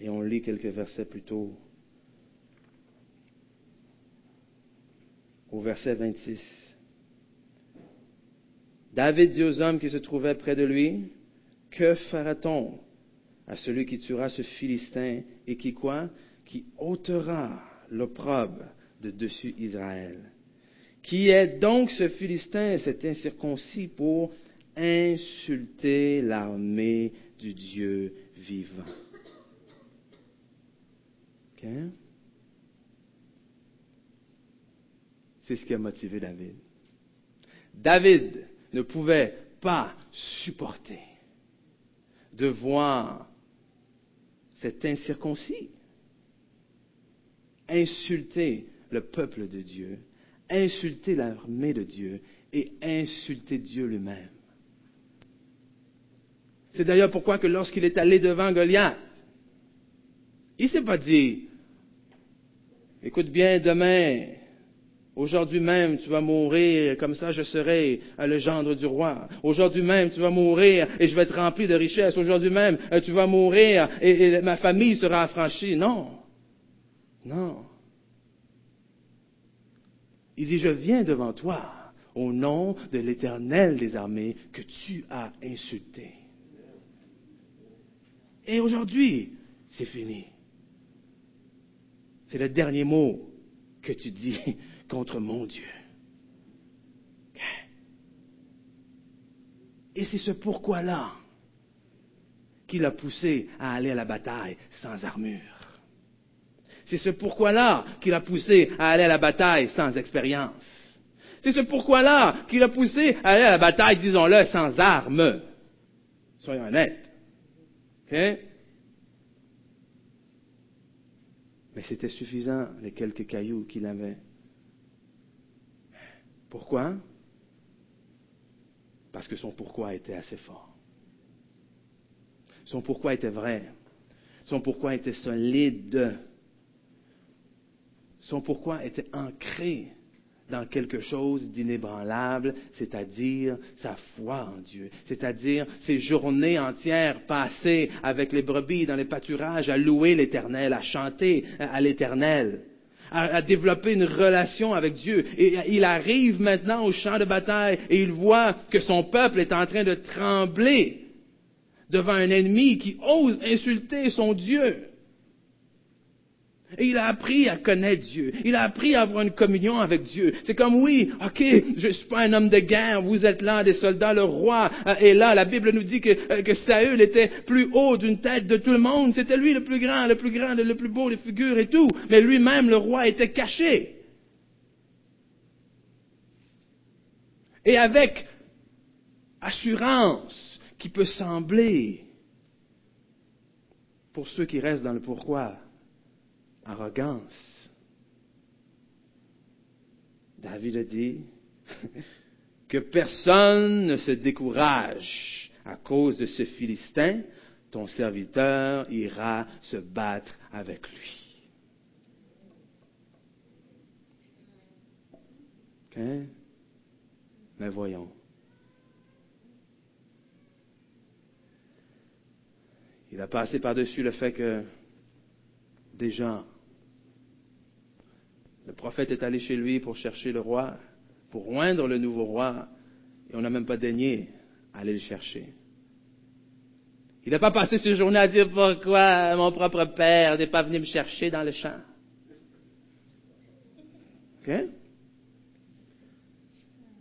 Et on lit quelques versets plus tôt. Au verset 26. David dit aux hommes qui se trouvaient près de lui, que fera-t-on à celui qui tuera ce Philistin et qui quoi Qui ôtera l'opprobre de dessus Israël? Qui est donc ce Philistin, cet incirconcis, pour insulter l'armée du Dieu vivant? C'est ce qui a motivé David. David ne pouvait pas supporter de voir cet incirconcis insulter le peuple de Dieu, insulter l'armée de Dieu et insulté Dieu lui-même. C'est d'ailleurs pourquoi que lorsqu'il est allé devant Goliath, il s'est pas dit, écoute bien, demain, Aujourd'hui même, tu vas mourir, comme ça je serai le gendre du roi. Aujourd'hui même, tu vas mourir et je vais être rempli de richesses. Aujourd'hui même, euh, tu vas mourir et, ma famille sera affranchie. Non. Non. Il dit, je viens devant toi au nom de l'Éternel des armées que tu as insulté. Et aujourd'hui, c'est fini. C'est le dernier mot que tu dis contre mon Dieu. Et c'est ce pourquoi-là qui l'a poussé à aller à la bataille sans armure. C'est ce pourquoi-là qui l'a poussé à aller à la bataille sans expérience. C'est ce pourquoi-là qui l'a poussé à aller à la bataille, disons-le, sans armes. Soyons honnêtes. Mais c'était suffisant, les quelques cailloux qu'il avait. Pourquoi? Parce que son pourquoi était assez fort. Son pourquoi était vrai. Son pourquoi était solide. Son pourquoi était ancré dans quelque chose d'inébranlable, c'est-à-dire sa foi en Dieu, c'est-à-dire ses journées entières passées avec les brebis dans les pâturages à louer l'Éternel, à chanter à l'Éternel à, développer une relation avec Dieu. Il arrive maintenant au champ de bataille et il voit que son peuple est en train de trembler devant un ennemi qui ose insulter son Dieu. Et il a appris à connaître Dieu. Il a appris à avoir une communion avec Dieu. C'est comme, oui, ok, je ne suis pas un homme de guerre, vous êtes là, des soldats, le roi est là. La Bible nous dit que, euh, que Saül était plus haut d'une tête de tout le monde. C'était lui le plus grand, le plus grand, le plus beau, les figures et tout. Mais lui-même, le roi, était caché. Et avec assurance qui peut sembler, pour ceux qui restent dans le pourquoi, arrogance. David a dit que personne ne se décourage à cause de ce Philistin, ton serviteur ira se battre avec lui. Mais voyons. Il a passé par-dessus le fait que des gens le prophète est allé chez lui pour chercher le roi, pour oindre le nouveau roi, et on n'a même pas daigné aller le chercher. Il n'a pas passé ses journées à dire pourquoi mon propre père n'est pas venu me chercher dans le champ? OK?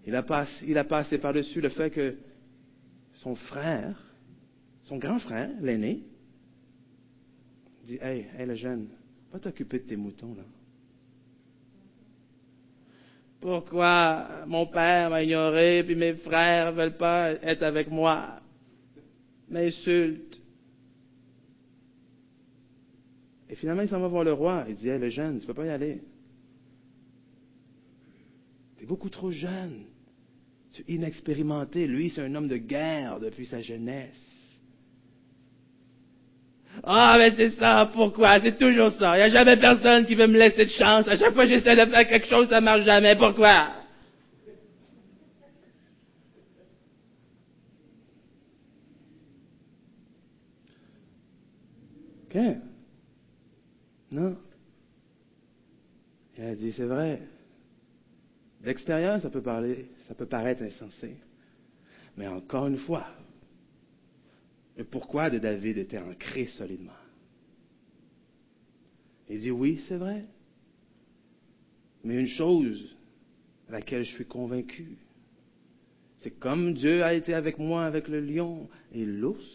Il a passé, il a passé par-dessus le fait que son frère, son grand frère, l'aîné, dit Hey, hey, le jeune, va t'occuper de tes moutons, là. Pourquoi mon père m'a ignoré, puis mes frères ne veulent pas être avec moi? M'insulte. Et finalement, il s'en va voir le roi. Il dit, le jeune, tu ne peux pas y aller. Tu es beaucoup trop jeune. Tu es inexpérimenté. Lui, c'est un homme de guerre depuis sa jeunesse. Ah, mais c'est ça, pourquoi? C'est toujours ça. Il n'y a jamais personne qui veut me laisser de chance. À chaque fois que j'essaie de faire quelque chose, ça marche jamais. Pourquoi? OK? Non. Il a dit, c'est vrai. D'extérieur, ça peut parler, ça peut paraître insensé. Mais encore une fois, le pourquoi de David était ancré solidement? Il dit oui, c'est vrai. Mais une chose à laquelle je suis convaincu, c'est comme Dieu a été avec moi avec le lion et l'ours,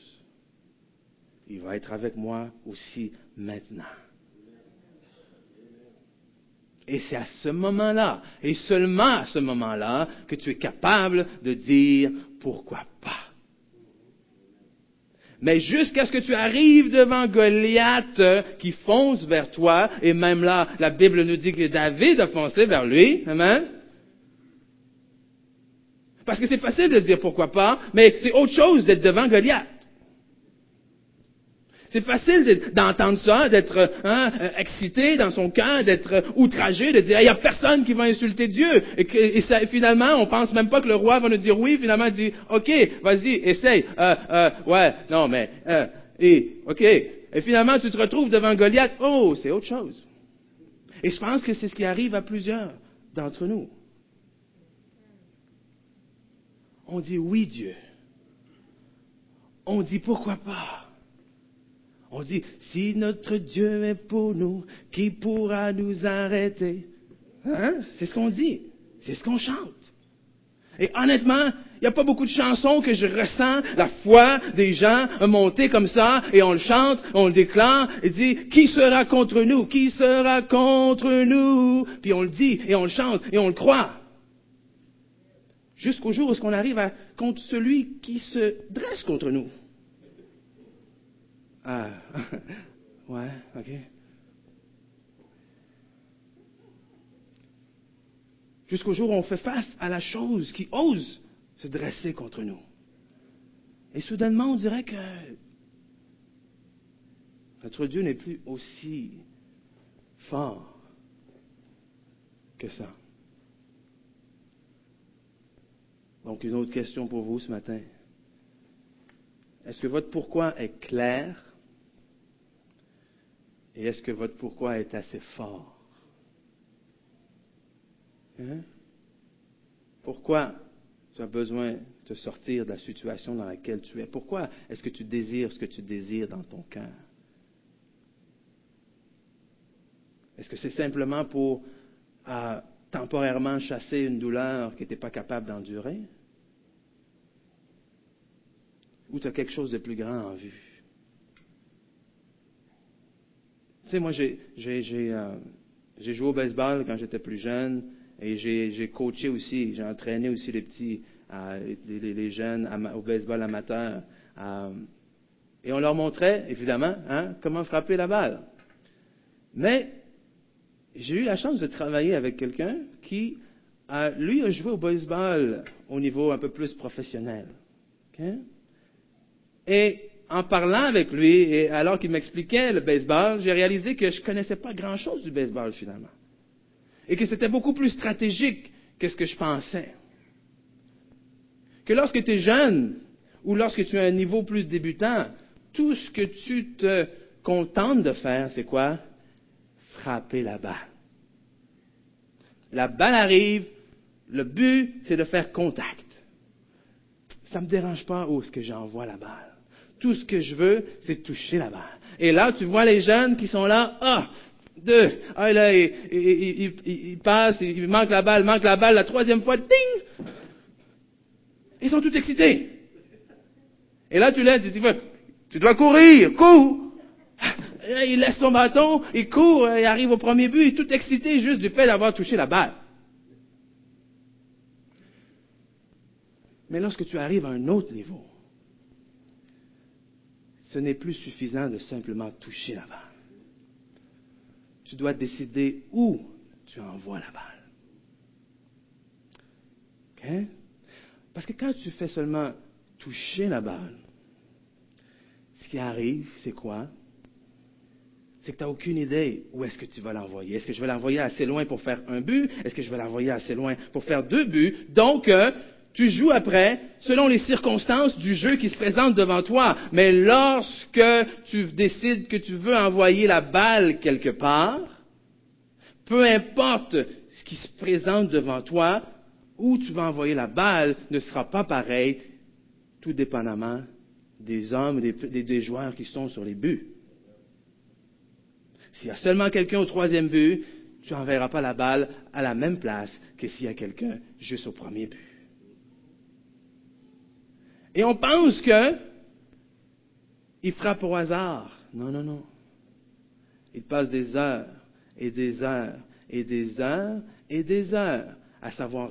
il va être avec moi aussi maintenant. Et c'est à ce moment-là, et seulement à ce moment-là, que tu es capable de dire pourquoi pas? Mais jusqu'à ce que tu arrives devant Goliath euh, qui fonce vers toi, et même là, la Bible nous dit que David a foncé vers lui, amen. Parce que c'est facile de dire pourquoi pas, mais c'est autre chose d'être devant Goliath. C'est facile d'entendre ça, d'être hein, euh, excité dans son cœur, d'être outragé, de dire il n'y a personne qui va insulter Dieu. Et, finalement, on pense même pas que le roi va nous dire oui. Finalement, il dit ok, vas-y, essaye. Euh, euh, ouais, non, mais et ok. Et finalement, tu te retrouves devant Goliath. Oh, c'est autre chose. Et je pense que c'est ce qui arrive à plusieurs d'entre nous. On dit oui, Dieu. On dit pourquoi pas. On dit, si notre Dieu est pour nous, qui pourra nous arrêter? Hein? C'est ce qu'on dit. C'est ce qu'on chante. Et honnêtement, il n'y a pas beaucoup de chansons que je ressens la foi des gens monter comme ça, et on le chante, on le déclare, et dit, qui sera contre nous? Qui sera contre nous? Puis on le dit, et on le chante, et on le croit. Jusqu'au jour où on arrive à contre celui qui se dresse contre nous. Ah, ouais, ok. Jusqu'au jour où on fait face à la chose qui ose se dresser contre nous. Et soudainement, on dirait que notre Dieu n'est plus aussi fort que ça. Donc, une autre question pour vous ce matin. Est-ce que votre pourquoi est clair? Et est-ce que votre pourquoi est assez fort? Hein? Pourquoi tu as besoin de sortir de la situation dans laquelle tu es? Pourquoi est-ce que tu désires ce que tu désires dans ton cœur? Est-ce que c'est simplement pour euh, temporairement chasser une douleur que tu n'es pas capable d'endurer? Ou tu as quelque chose de plus grand en vue? Tu sais, moi, euh, j'ai joué au baseball quand j'étais plus jeune et j'ai coaché aussi, j'ai entraîné aussi les petits, euh, les, jeunes au baseball amateur. Euh, et on leur montrait, évidemment, hein, comment frapper la balle. Mais j'ai eu la chance de travailler avec quelqu'un qui, lui, a joué au baseball au niveau un peu plus professionnel. Et en parlant avec lui, et alors qu'il m'expliquait le baseball, j'ai réalisé que je ne connaissais pas grand-chose du baseball finalement. Et que c'était beaucoup plus stratégique que ce que je pensais. Que lorsque tu es jeune, ou lorsque tu as un niveau plus débutant, tout ce que tu te contentes de faire, c'est quoi? Frapper la balle. La balle arrive, le but, c'est de faire contact. Ça ne me dérange pas où est-ce que j'envoie la balle. Tout ce que je veux, c'est toucher la balle. Et là, tu vois les jeunes qui sont là, ah, deux, ah, là, ils, ils, ils, passent, ils manquent la balle, manquent la balle, la troisième fois, ding! Ils sont tous excités. Et là, tu laisses, tu, tu dois courir, cours! Il laisse son bâton, il court, il arrive au premier but, il tout excité juste du fait d'avoir touché la balle. Mais lorsque tu arrives à un autre niveau, ce n'est plus suffisant de simplement toucher la balle. Tu dois décider où tu envoies la balle. Parce que quand tu fais seulement toucher la balle, ce qui arrive, c'est quoi? C'est que tu n'as aucune idée où est-ce que tu vas l'envoyer. Est-ce que je vais l'envoyer assez loin pour faire un but? Est-ce que je vais l'envoyer assez loin pour faire deux buts? Donc, euh, tu joues après selon les circonstances du jeu qui se présente devant toi. Mais lorsque tu décides que tu veux envoyer la balle quelque part, peu importe ce qui se présente devant toi, où tu vas envoyer la balle ne sera pas pareil, tout dépendamment des hommes, des, joueurs qui sont sur les buts. S'il y a seulement quelqu'un au troisième but, tu n'enverras pas la balle à la même place que s'il y a quelqu'un juste au premier but. Et on pense que il frappe au hasard. Non, non, non. Il passe des heures et des heures et des heures et des heures à savoir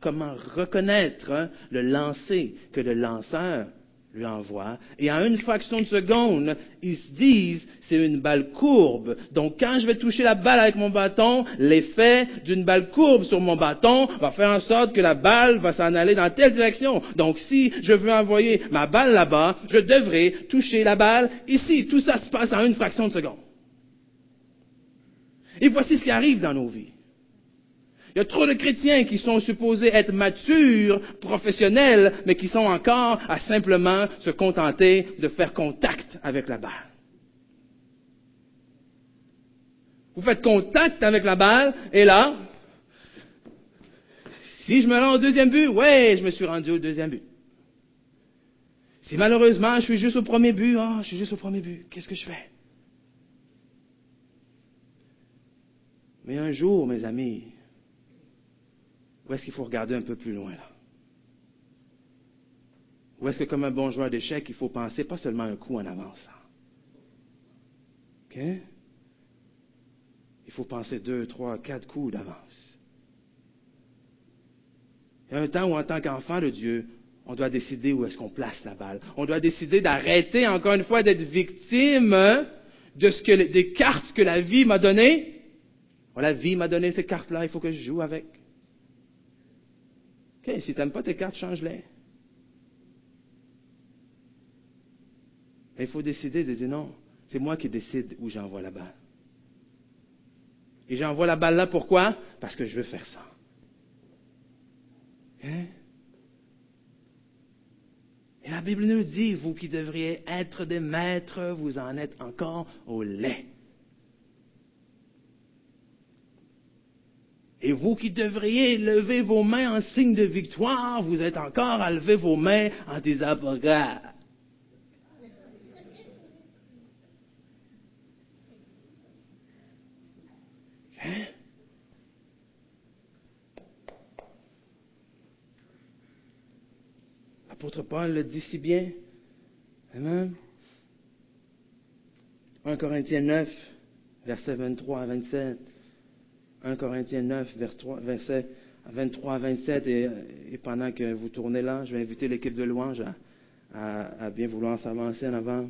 comment reconnaître hein, le lancer que le lanceur lui envoie. Et en une fraction de seconde, ils se disent, c'est une balle courbe. Donc quand je vais toucher la balle avec mon bâton, l'effet d'une balle courbe sur mon bâton va faire en sorte que la balle va s'en aller dans telle direction. Donc si je veux envoyer ma balle là-bas, je devrais toucher la balle ici. Tout ça se passe en une fraction de seconde. Et voici ce qui arrive dans nos vies. Il y a trop de chrétiens qui sont supposés être matures, professionnels, mais qui sont encore à simplement se contenter de faire contact avec la balle. Vous faites contact avec la balle, et là, si je me rends au deuxième but, ouais, je me suis rendu au deuxième but. Si malheureusement je suis juste au premier but, ah, je suis juste au premier but, qu'est-ce que je fais? Mais un jour, mes amis, où est-ce qu'il faut regarder un peu plus loin là? Ou est-ce que comme un bon joueur d'échecs, il faut penser pas seulement un coup en avance? OK? Il faut penser deux, trois, quatre coups d'avance. Il y a un temps où, en tant qu'enfant de Dieu, on doit décider où est-ce qu'on place la balle. On doit décider d'arrêter, encore une fois, d'être victime de ce que, des cartes que la vie m'a données. la vie m'a donné ces cartes-là, il faut que je joue avec. OK, si tu n'aimes pas tes cartes, change-les. il faut décider de dire non, c'est moi qui décide où j'envoie la balle. Et j'envoie la balle là, pourquoi? Parce que je veux faire ça. Hein? Et la Bible nous dit, vous qui devriez être des maîtres, vous en êtes encore au lait. Et vous qui devriez lever vos mains en signe de victoire, vous êtes encore à lever vos mains en disant Hein? L'apôtre Paul le dit si bien. Amen. 1 Corinthiens 9, versets 23 à 27. 1 Corinthiens 9, versets 23 à 27. Et, pendant que vous tournez là, je vais inviter l'équipe de louange à bien vouloir s'avancer en avant.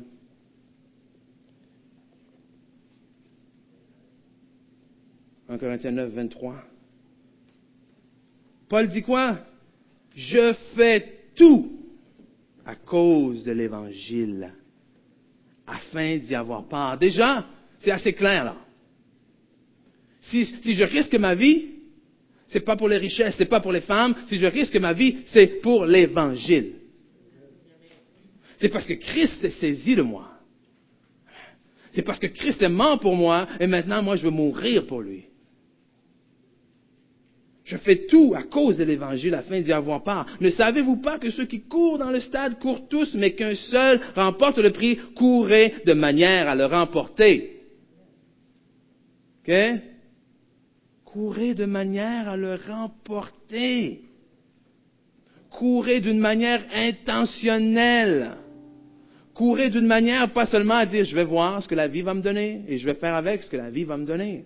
1 Corinthiens 9, 23. Paul dit quoi? Je fais tout à cause de l'Évangile, afin d'y avoir part. Déjà, c'est assez clair là. Si, si je risque ma vie, c'est pas pour les richesses, c'est pas pour les femmes. Si je risque ma vie, c'est pour l'Évangile. C'est parce que Christ s'est saisi de moi. C'est parce que Christ est mort pour moi et maintenant moi je veux mourir pour lui. Je fais tout à cause de l'Évangile afin d'y avoir part. Ne savez-vous pas que ceux qui courent dans le stade courent tous, mais qu'un seul remporte le prix? Courez de manière à le remporter. OK? Courez de manière à le remporter. Courez d'une manière intentionnelle. Courez d'une manière pas seulement à dire je vais voir ce que la vie va me donner et je vais faire avec ce que la vie va me donner.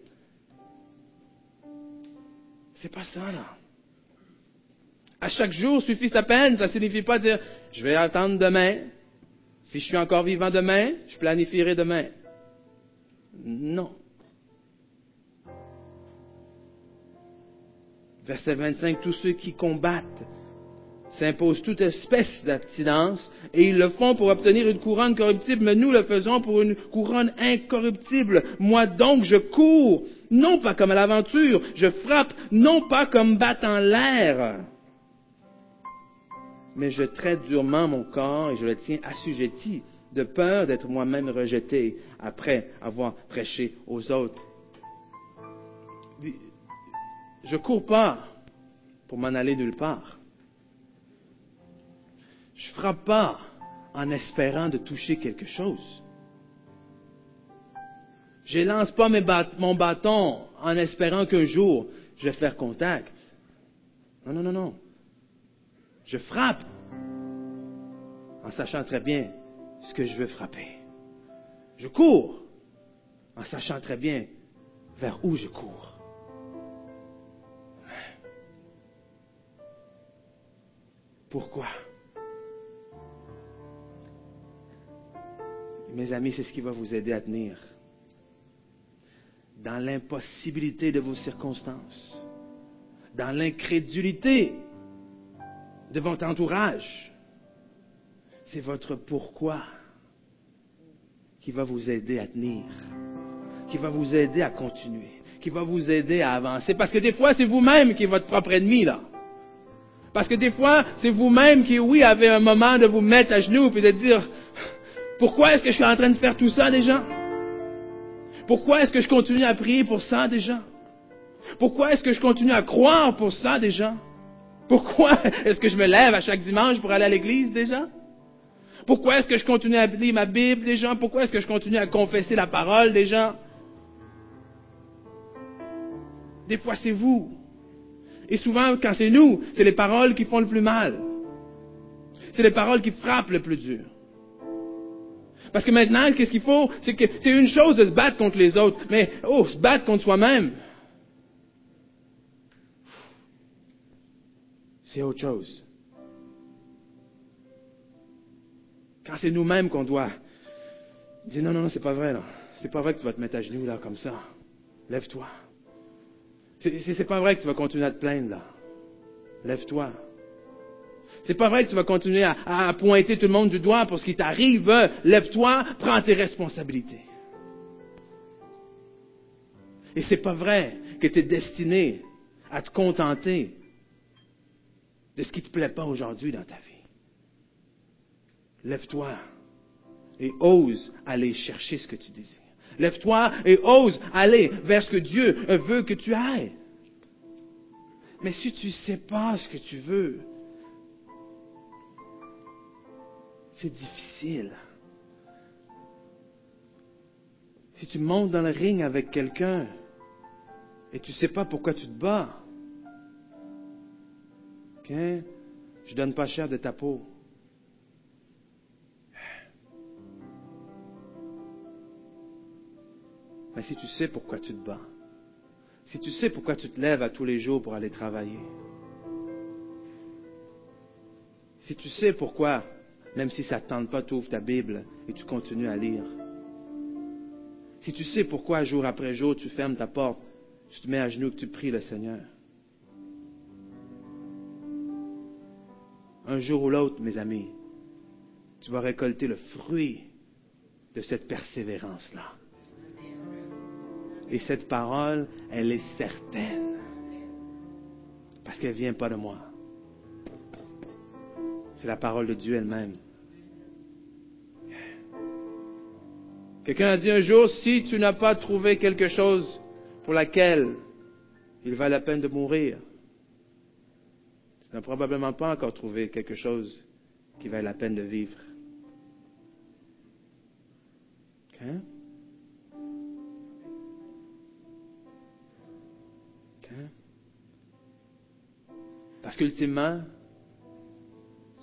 C'est pas ça, là. À chaque jour suffit sa peine. Ça signifie pas dire, je vais attendre demain. Si je suis encore vivant demain, je planifierai demain. Non. Verset 25, tous ceux qui combattent s'imposent toute espèce d'accidence et ils le font pour obtenir une couronne corruptible, mais nous le faisons pour une couronne incorruptible. Moi donc je cours, non pas comme à l'aventure, je frappe, non pas comme battant l'air, mais je traite durement mon corps et je le tiens assujetti, de peur d'être moi-même rejeté après avoir prêché aux autres. Je cours pas pour m'en aller nulle part. Je frappe pas en espérant de toucher quelque chose. Je lance pas mon bâton en espérant qu'un jour je vais faire contact. Non, non, non, non. Je frappe en sachant très bien ce que je veux frapper. Je cours en sachant très bien vers où je cours. Pourquoi? Mes amis, c'est ce qui va vous aider à tenir. Dans l'impossibilité de vos circonstances, dans l'incrédulité de votre entourage, c'est votre pourquoi qui va vous aider à tenir, qui va vous aider à continuer, qui va vous aider à avancer. Parce que des fois, c'est vous-même qui est votre propre ennemi, là. Parce que des fois, c'est vous-même qui, oui, avez un moment de vous mettre à genoux et de dire, pourquoi est-ce que je suis en train de faire tout ça déjà? Pourquoi est-ce que je continue à prier pour ça déjà? Pourquoi est-ce que je continue à croire pour ça déjà? Pourquoi est-ce que je me lève à chaque dimanche pour aller à l'église déjà? Pourquoi est-ce que je continue à lire ma Bible déjà? Pourquoi est-ce que je continue à confesser la parole déjà? Des fois, c'est vous. Et souvent, quand c'est nous, c'est les paroles qui font le plus mal. C'est les paroles qui frappent le plus dur. Parce que maintenant, qu'est-ce qu'il faut? C'est que c'est une chose de se battre contre les autres, mais oh, se battre contre soi-même. C'est autre chose. Quand c'est nous-mêmes qu'on doit dire non, non, non, c'est pas vrai, là. C'est pas vrai que tu vas te mettre à genoux, là, comme ça. Lève-toi. C'est pas vrai que tu vas continuer à te plaindre, là. Lève-toi. C'est pas vrai que tu vas continuer à, pointer tout le monde du doigt pour ce qui t'arrive. Lève-toi, prends tes responsabilités. Et c'est pas vrai que tu es destiné à te contenter de ce qui ne te plaît pas aujourd'hui dans ta vie. Lève-toi et ose aller chercher ce que tu désires. Lève-toi et ose aller vers ce que Dieu veut que tu ailles. Mais si tu ne sais pas ce que tu veux, c'est difficile. Si tu montes dans le ring avec quelqu'un et tu ne sais pas pourquoi tu te bats, ok? Je donne pas cher de ta peau. Mais si tu sais pourquoi tu te bats, si tu sais pourquoi tu te lèves à tous les jours pour aller travailler, si tu sais pourquoi, même si ça ne tente pas, tu ouvres ta Bible et tu continues à lire, si tu sais pourquoi jour après jour tu fermes ta porte, tu te mets à genoux et tu pries le Seigneur, un jour ou l'autre, mes amis, tu vas récolter le fruit de cette persévérance-là. Et cette parole, elle est certaine. Parce qu'elle ne vient pas de moi. C'est la parole de Dieu elle-même. Quelqu'un a dit un jour, si tu n'as pas trouvé quelque chose pour laquelle il va la peine de mourir, tu n'as probablement pas encore trouvé quelque chose qui vaille la peine de vivre. Hein? Parce qu'ultimement,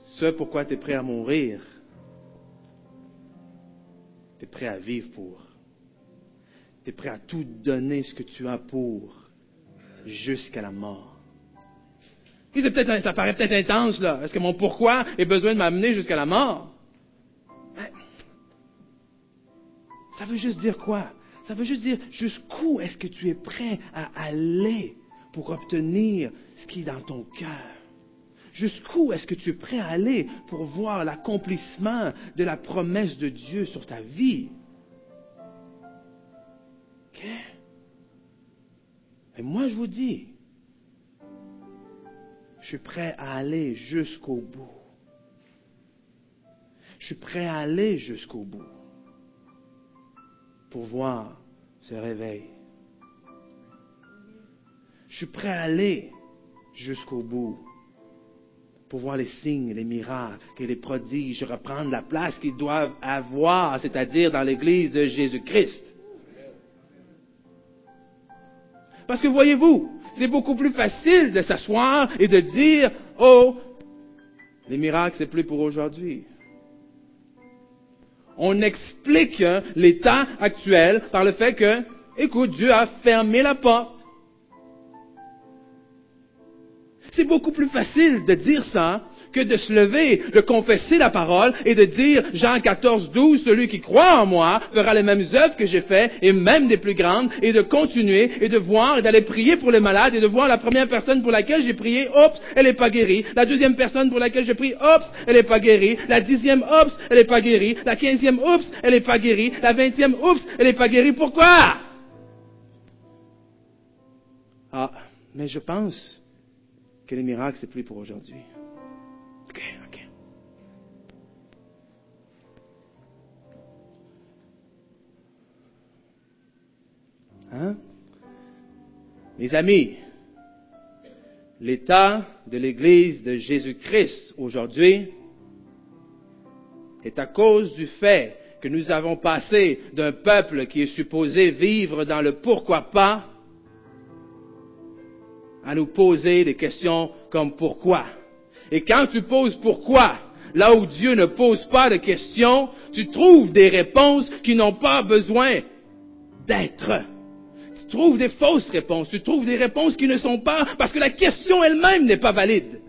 ce pourquoi tu es prêt à mourir, tu es prêt à vivre pour. Tu es prêt à tout donner ce que tu as pour jusqu'à la mort. ça paraît peut-être intense, là. Est-ce que mon pourquoi ait besoin de m'amener jusqu'à la mort? ça veut juste dire quoi? Ça veut juste dire jusqu'où est-ce que tu es prêt à aller? Pour obtenir ce qui est dans ton cœur? Jusqu'où est-ce que tu es prêt à aller pour voir l'accomplissement de la promesse de Dieu sur ta vie? Et moi, je vous dis, je suis prêt à aller jusqu'au bout. Je suis prêt à aller jusqu'au bout pour voir ce réveil. Je suis prêt à aller jusqu'au bout pour voir les signes, les miracles et les prodiges reprendre la place qu'ils doivent avoir, c'est-à-dire dans l'Église de Jésus-Christ. Parce que voyez-vous, c'est beaucoup plus facile de s'asseoir et de dire, oh, les miracles, c'est plus pour aujourd'hui. On explique l'état actuel par le fait que, écoute, Dieu a fermé la porte. C'est beaucoup plus facile de dire ça que de se lever, de confesser la parole et de dire Jean 14, 12, celui qui croit en moi fera les mêmes œuvres que j'ai fait et même des plus grandes et de continuer et de voir et d'aller prier pour les malades et de voir la première personne pour laquelle j'ai prié, oups, elle n'est pas guérie. La deuxième personne pour laquelle j'ai prié, oups, elle n'est pas guérie. La dixième, oups, elle n'est pas guérie. La quinzième, oups, elle n'est pas guérie. La vingtième, oups, elle n'est pas guérie. Pourquoi? Ah, mais je pense que les miracles, c'est plus pour aujourd'hui. Hein? Mes amis, l'état de l'Église de Jésus-Christ aujourd'hui est à cause du fait que nous avons passé d'un peuple qui est supposé vivre dans le pourquoi pas à nous poser des questions comme pourquoi. Et quand tu poses pourquoi, là où Dieu ne pose pas de questions, tu trouves des réponses qui n'ont pas besoin d'être. Tu trouves des fausses réponses, tu trouves des réponses qui ne sont pas parce que la question elle-même n'est pas valide.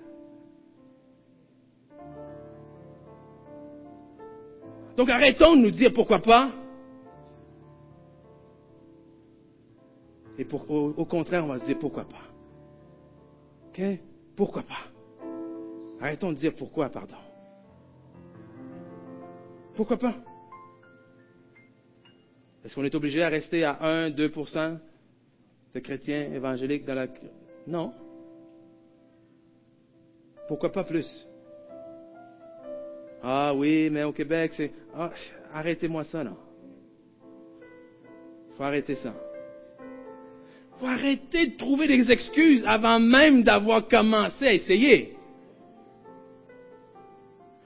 Donc arrêtons de nous dire pourquoi pas. Et au contraire, on va se dire pourquoi pas. OK? Pourquoi pas? Arrêtons de dire pourquoi, pardon. Pourquoi pas? Est-ce qu'on est obligé à rester à 1, 2% de chrétiens évangéliques dans la... Non. Pourquoi pas plus? Ah oui, mais au Québec, c'est... Ah, arrêtez-moi ça, non. Il faut arrêter ça faut arrêter de trouver des excuses avant même d'avoir commencé à essayer.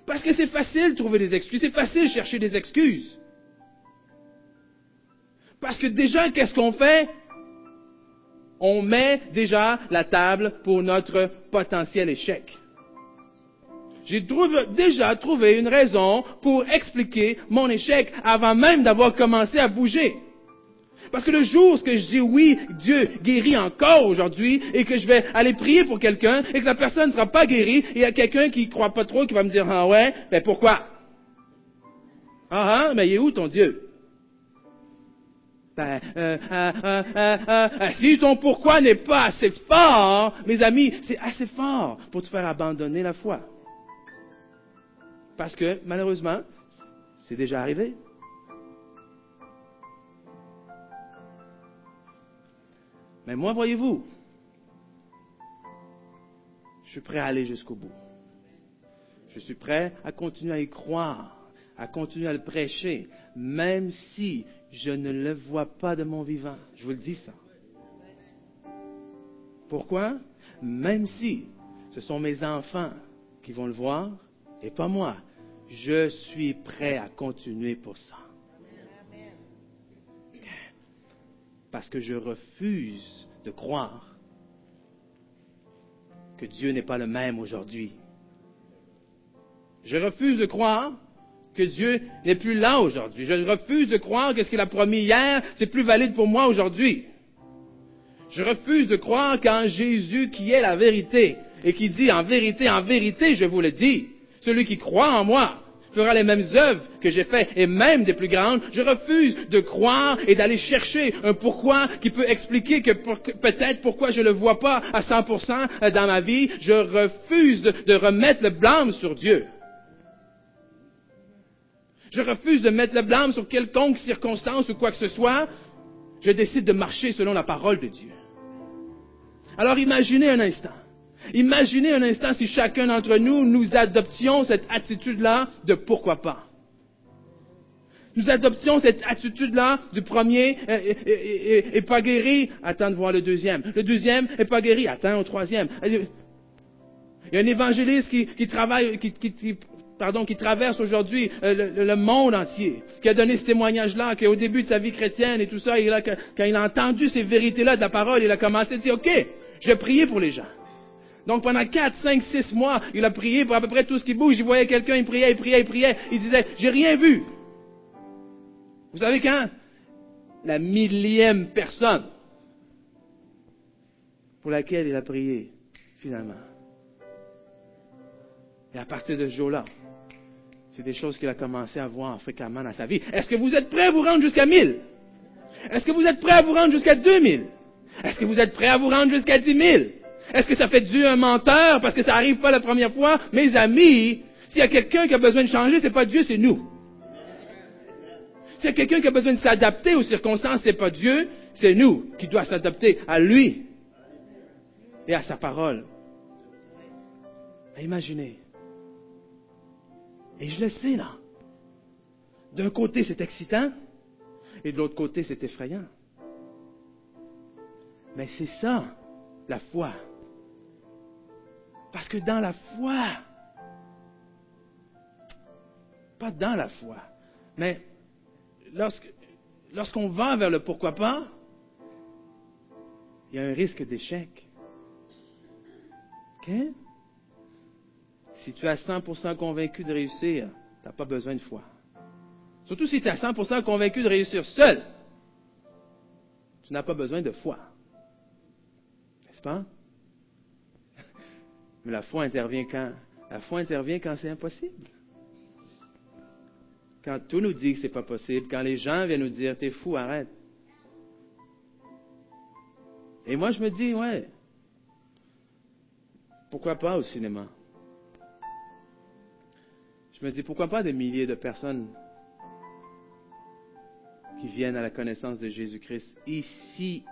Parce que c'est facile de trouver des excuses, c'est facile de chercher des excuses. Parce que déjà, qu'est-ce qu'on fait? On met déjà la table pour notre potentiel échec. J'ai déjà trouvé une raison pour expliquer mon échec avant même d'avoir commencé à bouger. Parce que le jour où je dis oui, Dieu guérit encore aujourd'hui et que je vais aller prier pour quelqu'un et que la personne ne sera pas guérie et il y a quelqu'un qui ne croit pas trop qui va me dire ah ouais, mais pourquoi? Ah ah, mais il est où ton Dieu? Ben, euh, euh, euh, si ton pourquoi n'est pas assez fort, mes amis, c'est assez fort pour te faire abandonner la foi. Parce que malheureusement, c'est déjà arrivé. Mais moi, voyez-vous, je suis prêt à aller jusqu'au bout. Je suis prêt à continuer à y croire, à continuer à le prêcher, même si je ne le vois pas de mon vivant. Je vous le dis ça. Pourquoi? Même si ce sont mes enfants qui vont le voir et pas moi, je suis prêt à continuer pour ça. Parce que je refuse de croire que Dieu n'est pas le même aujourd'hui. Je refuse de croire que Dieu n'est plus là aujourd'hui. Je refuse de croire que ce qu'il a promis hier, c'est plus valide pour moi aujourd'hui. Je refuse de croire qu'en Jésus qui est la vérité et qui dit en vérité, en vérité, je vous le dis, celui qui croit en moi fera les mêmes œuvres que j'ai faites et même des plus grandes. Je refuse de croire et d'aller chercher un pourquoi qui peut expliquer que, peut-être pourquoi je ne le vois pas à 100% dans ma vie. Je refuse de, de remettre le blâme sur Dieu. Je refuse de mettre le blâme sur quelconque circonstance ou quoi que ce soit. Je décide de marcher selon la parole de Dieu. Alors imaginez un instant. Imaginez un instant si chacun d'entre nous, nous adoptions cette attitude-là de pourquoi pas. Nous adoptions cette attitude-là du premier et, pas guéri, attends de voir le deuxième. Le deuxième est pas guéri, attends au troisième. Il y a un évangéliste qui, travaille, qui, pardon, qui traverse aujourd'hui euh, le, monde entier, qui a donné ce témoignage-là, qui au début de sa vie chrétienne et tout ça, quand il a entendu ces vérités-là de la parole, il a commencé à dire, OK, je vais prier pour les gens. Donc pendant 4, 5, 6 mois, il a prié pour à peu près tout ce qui bouge. Il voyait quelqu'un, il priait, il priait, il priait. Il disait, j'ai rien vu. Vous savez quand? La millième personne pour laquelle il a prié, finalement. Et à partir de ce jour-là, c'est des choses qu'il a commencé à voir fréquemment dans sa vie. Est-ce que vous êtes prêt à vous rendre jusqu'à 1000? Est-ce que vous êtes prêt à vous rendre jusqu'à 2000? Est-ce que vous êtes prêt à vous rendre jusqu'à 10 000? Est-ce que ça fait Dieu un menteur parce que ça n'arrive pas la première fois? Mes amis, s'il y a quelqu'un qui a besoin de changer, c'est pas Dieu, c'est nous. S'il y a quelqu'un qui a besoin de s'adapter aux circonstances, c'est pas Dieu, c'est nous qui doit s'adapter à lui et à sa parole. Imaginez. Et je le sais là. D'un côté, c'est excitant, et de l'autre côté, c'est effrayant. Mais c'est ça, la foi. Parce que dans la foi, pas dans la foi, mais lorsqu'on va vers le pourquoi pas, il y a un risque d'échec. OK? Si tu es à 100% convaincu de réussir, tu n'as pas besoin de foi. Surtout si tu es à 100% convaincu de réussir seul, tu n'as pas besoin de foi. N'est-ce pas? Mais la foi intervient quand? La foi intervient quand c'est impossible. Quand tout nous dit que c'est pas possible, quand les gens viennent nous dire t'es fou, arrête. Et moi je me dis ouais, pourquoi pas au cinéma? Je me dis, pourquoi pas des milliers de personnes qui viennent à la connaissance de Jésus-Christ ici,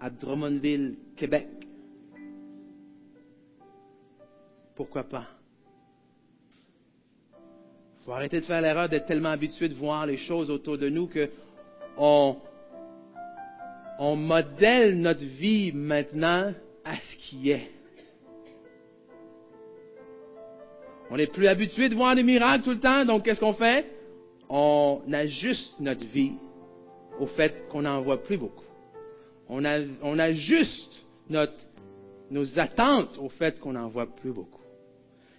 à Drummondville, Québec? Pourquoi pas? Il faut arrêter de faire l'erreur d'être tellement habitué de voir les choses autour de nous que on, on modèle notre vie maintenant à ce qui est. On n'est plus habitué de voir des miracles tout le temps, donc qu'est-ce qu'on fait? On ajuste notre vie au fait qu'on n'en voit plus beaucoup. On, ajuste nos attentes au fait qu'on n'en voit plus beaucoup.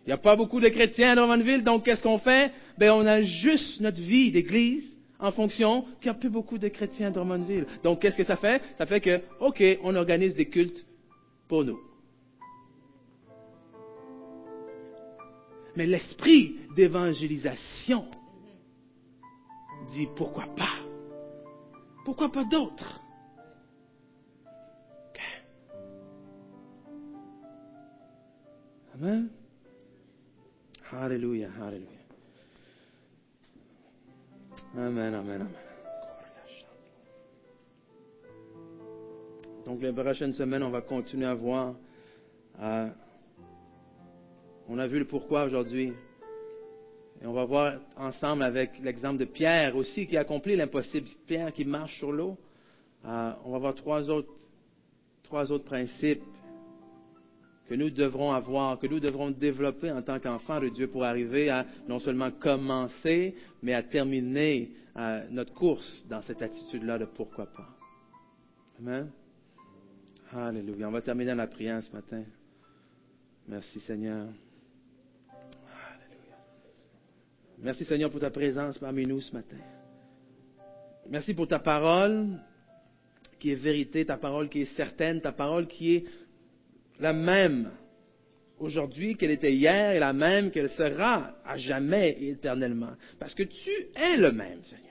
Il n'y a pas beaucoup de chrétiens dans ville, donc qu'est-ce qu'on fait? Ben, on ajuste notre vie d'église en fonction qu'il n'y a plus beaucoup de chrétiens dans Drummondville. Donc, qu'est-ce que ça fait? Ça fait que, OK, on organise des cultes pour nous. Mais l'esprit d'évangélisation dit pourquoi pas? Pourquoi pas d'autres? Amen. Alléluia, Alléluia. Amen, amen, amen. Donc, les prochaines semaines, on va continuer à voir. Euh, on a vu le pourquoi aujourd'hui. Et on va voir ensemble avec l'exemple de Pierre aussi qui accomplit l'impossible. Pierre qui marche sur l'eau. Euh, on va voir trois autres, trois autres principes que nous devrons avoir, que nous devrons développer en tant qu'enfants de Dieu pour arriver à non seulement commencer, mais à terminer euh, notre course dans cette attitude-là de pourquoi pas. Amen. Alléluia. On va terminer la prière ce matin. Merci Seigneur. Merci Seigneur pour ta présence parmi nous ce matin. Merci pour ta parole qui est vérité, ta parole qui est certaine, ta parole qui est la même aujourd'hui qu'elle était hier et la même qu'elle sera à jamais et éternellement. Parce que tu es le même, Seigneur.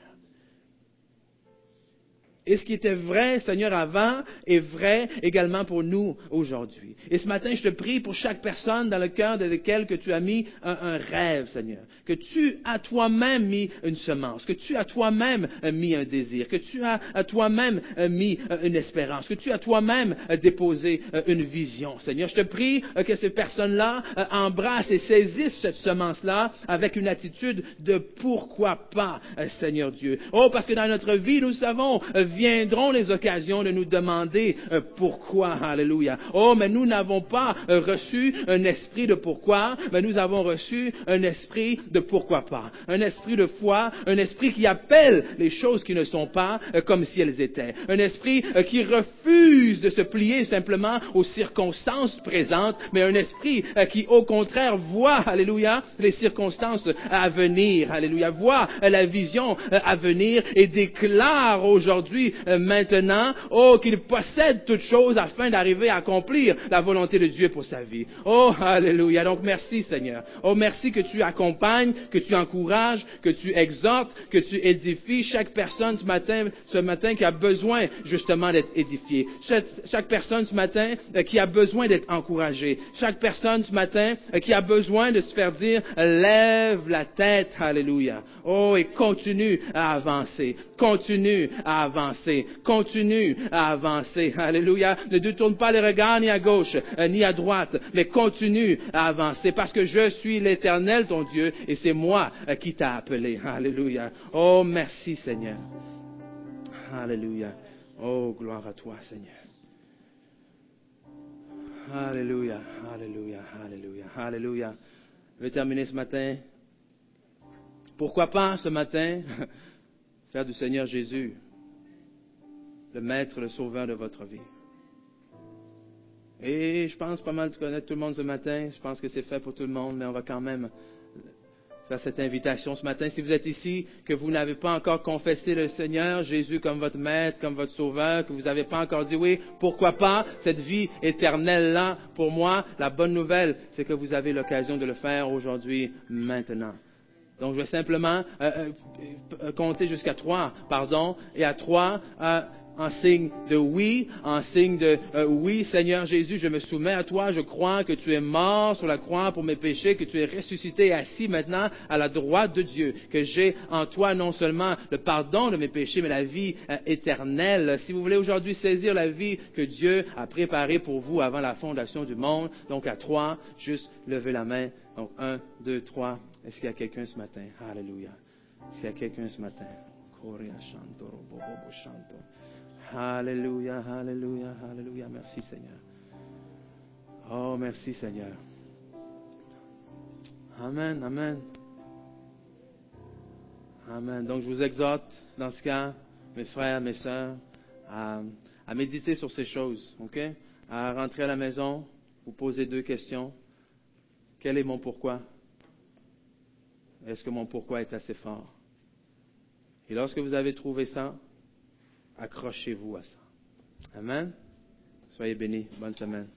Et ce qui était vrai, Seigneur, avant, est vrai également pour nous aujourd'hui. Et ce matin, je te prie pour chaque personne dans le cœur de laquelle que tu as mis un, rêve, Seigneur. Que tu as toi-même mis une semence, que tu as toi-même mis un désir, que tu as toi-même mis une espérance, que tu as toi-même déposé une vision, Seigneur. Je te prie que ces personnes-là embrassent et saisissent cette semence-là avec une attitude de pourquoi pas, Seigneur Dieu. Oh, parce que dans notre vie, nous savons, viendront les occasions de nous demander euh, pourquoi. Alléluia. Oh, mais nous n'avons pas euh, reçu un esprit de pourquoi, mais nous avons reçu un esprit de pourquoi pas. Un esprit de foi, un esprit qui appelle les choses qui ne sont pas euh, comme si elles étaient. Un esprit qui refuse de se plier simplement aux circonstances présentes, mais un esprit qui au contraire voit, alléluia, les circonstances à venir, alléluia, voit la vision à venir et déclare aujourd'hui euh, maintenant, oh, qu'il possède toutes choses afin d'arriver à accomplir la volonté de Dieu pour sa vie. Oh, alléluia. Donc merci Seigneur. Oh, merci que tu accompagnes, que tu encourages, que tu exhortes, que tu édifies chaque personne ce matin, ce matin qui a besoin justement d'être édifiée. Chaque, chaque personne ce matin euh, qui a besoin d'être encouragée. Chaque personne ce matin euh, qui a besoin de se faire dire, lève la tête, alléluia. Oh, et continue à avancer, continue à avancer, continue à avancer, alléluia. Ne détourne pas les regards ni à gauche, euh, ni à droite, mais continue à avancer parce que je suis l'éternel, ton Dieu, et c'est moi euh, qui t'a appelé, alléluia. Oh, merci Seigneur. Alléluia. Oh, gloire à toi, Seigneur. Alléluia, Alléluia, Alléluia, Alléluia. Je vais terminer ce matin. Pourquoi pas ce matin faire du Seigneur Jésus? Le maître, le sauveur de votre vie. Et je pense pas mal de connaître tout le monde ce matin. Je pense que c'est fait pour tout le monde, mais on va quand même faire cette invitation ce matin. Si vous êtes ici, que vous n'avez pas encore confessé le Seigneur Jésus comme votre maître, comme votre sauveur, que vous n'avez pas encore dit oui, pourquoi pas? Cette vie éternelle-là pour moi, la bonne nouvelle, c'est que vous avez l'occasion de le faire aujourd'hui, maintenant. Donc je vais simplement euh, euh, euh, compter jusqu'à trois, pardon, et à trois, en signe de oui, en signe de euh, oui, Seigneur Jésus, je me soumets à toi, je crois que tu es mort sur la croix pour mes péchés, que tu es ressuscité et assis maintenant à la droite de Dieu, que j'ai en toi non seulement le pardon de mes péchés, mais la vie euh, éternelle. Si vous voulez aujourd'hui saisir la vie que Dieu a préparée pour vous avant la fondation du monde, donc à trois, juste levez la main. Donc un, deux, trois. Est-ce qu'il y a quelqu'un ce matin? Alléluia. Est-ce qu'il y a quelqu'un ce matin? Alléluia, Alléluia, Alléluia. Merci Seigneur. Oh, merci Seigneur. Amen, Amen. Amen. Donc je vous exhorte, dans ce cas, mes frères, mes sœurs, à, méditer sur ces choses, OK? À rentrer à la maison, vous poser deux questions. Quel est mon pourquoi? Est-ce que mon pourquoi est assez fort? Et lorsque vous avez trouvé ça, accrochez-vous à ça. Amen. Soyez bénis. Bonne semaine.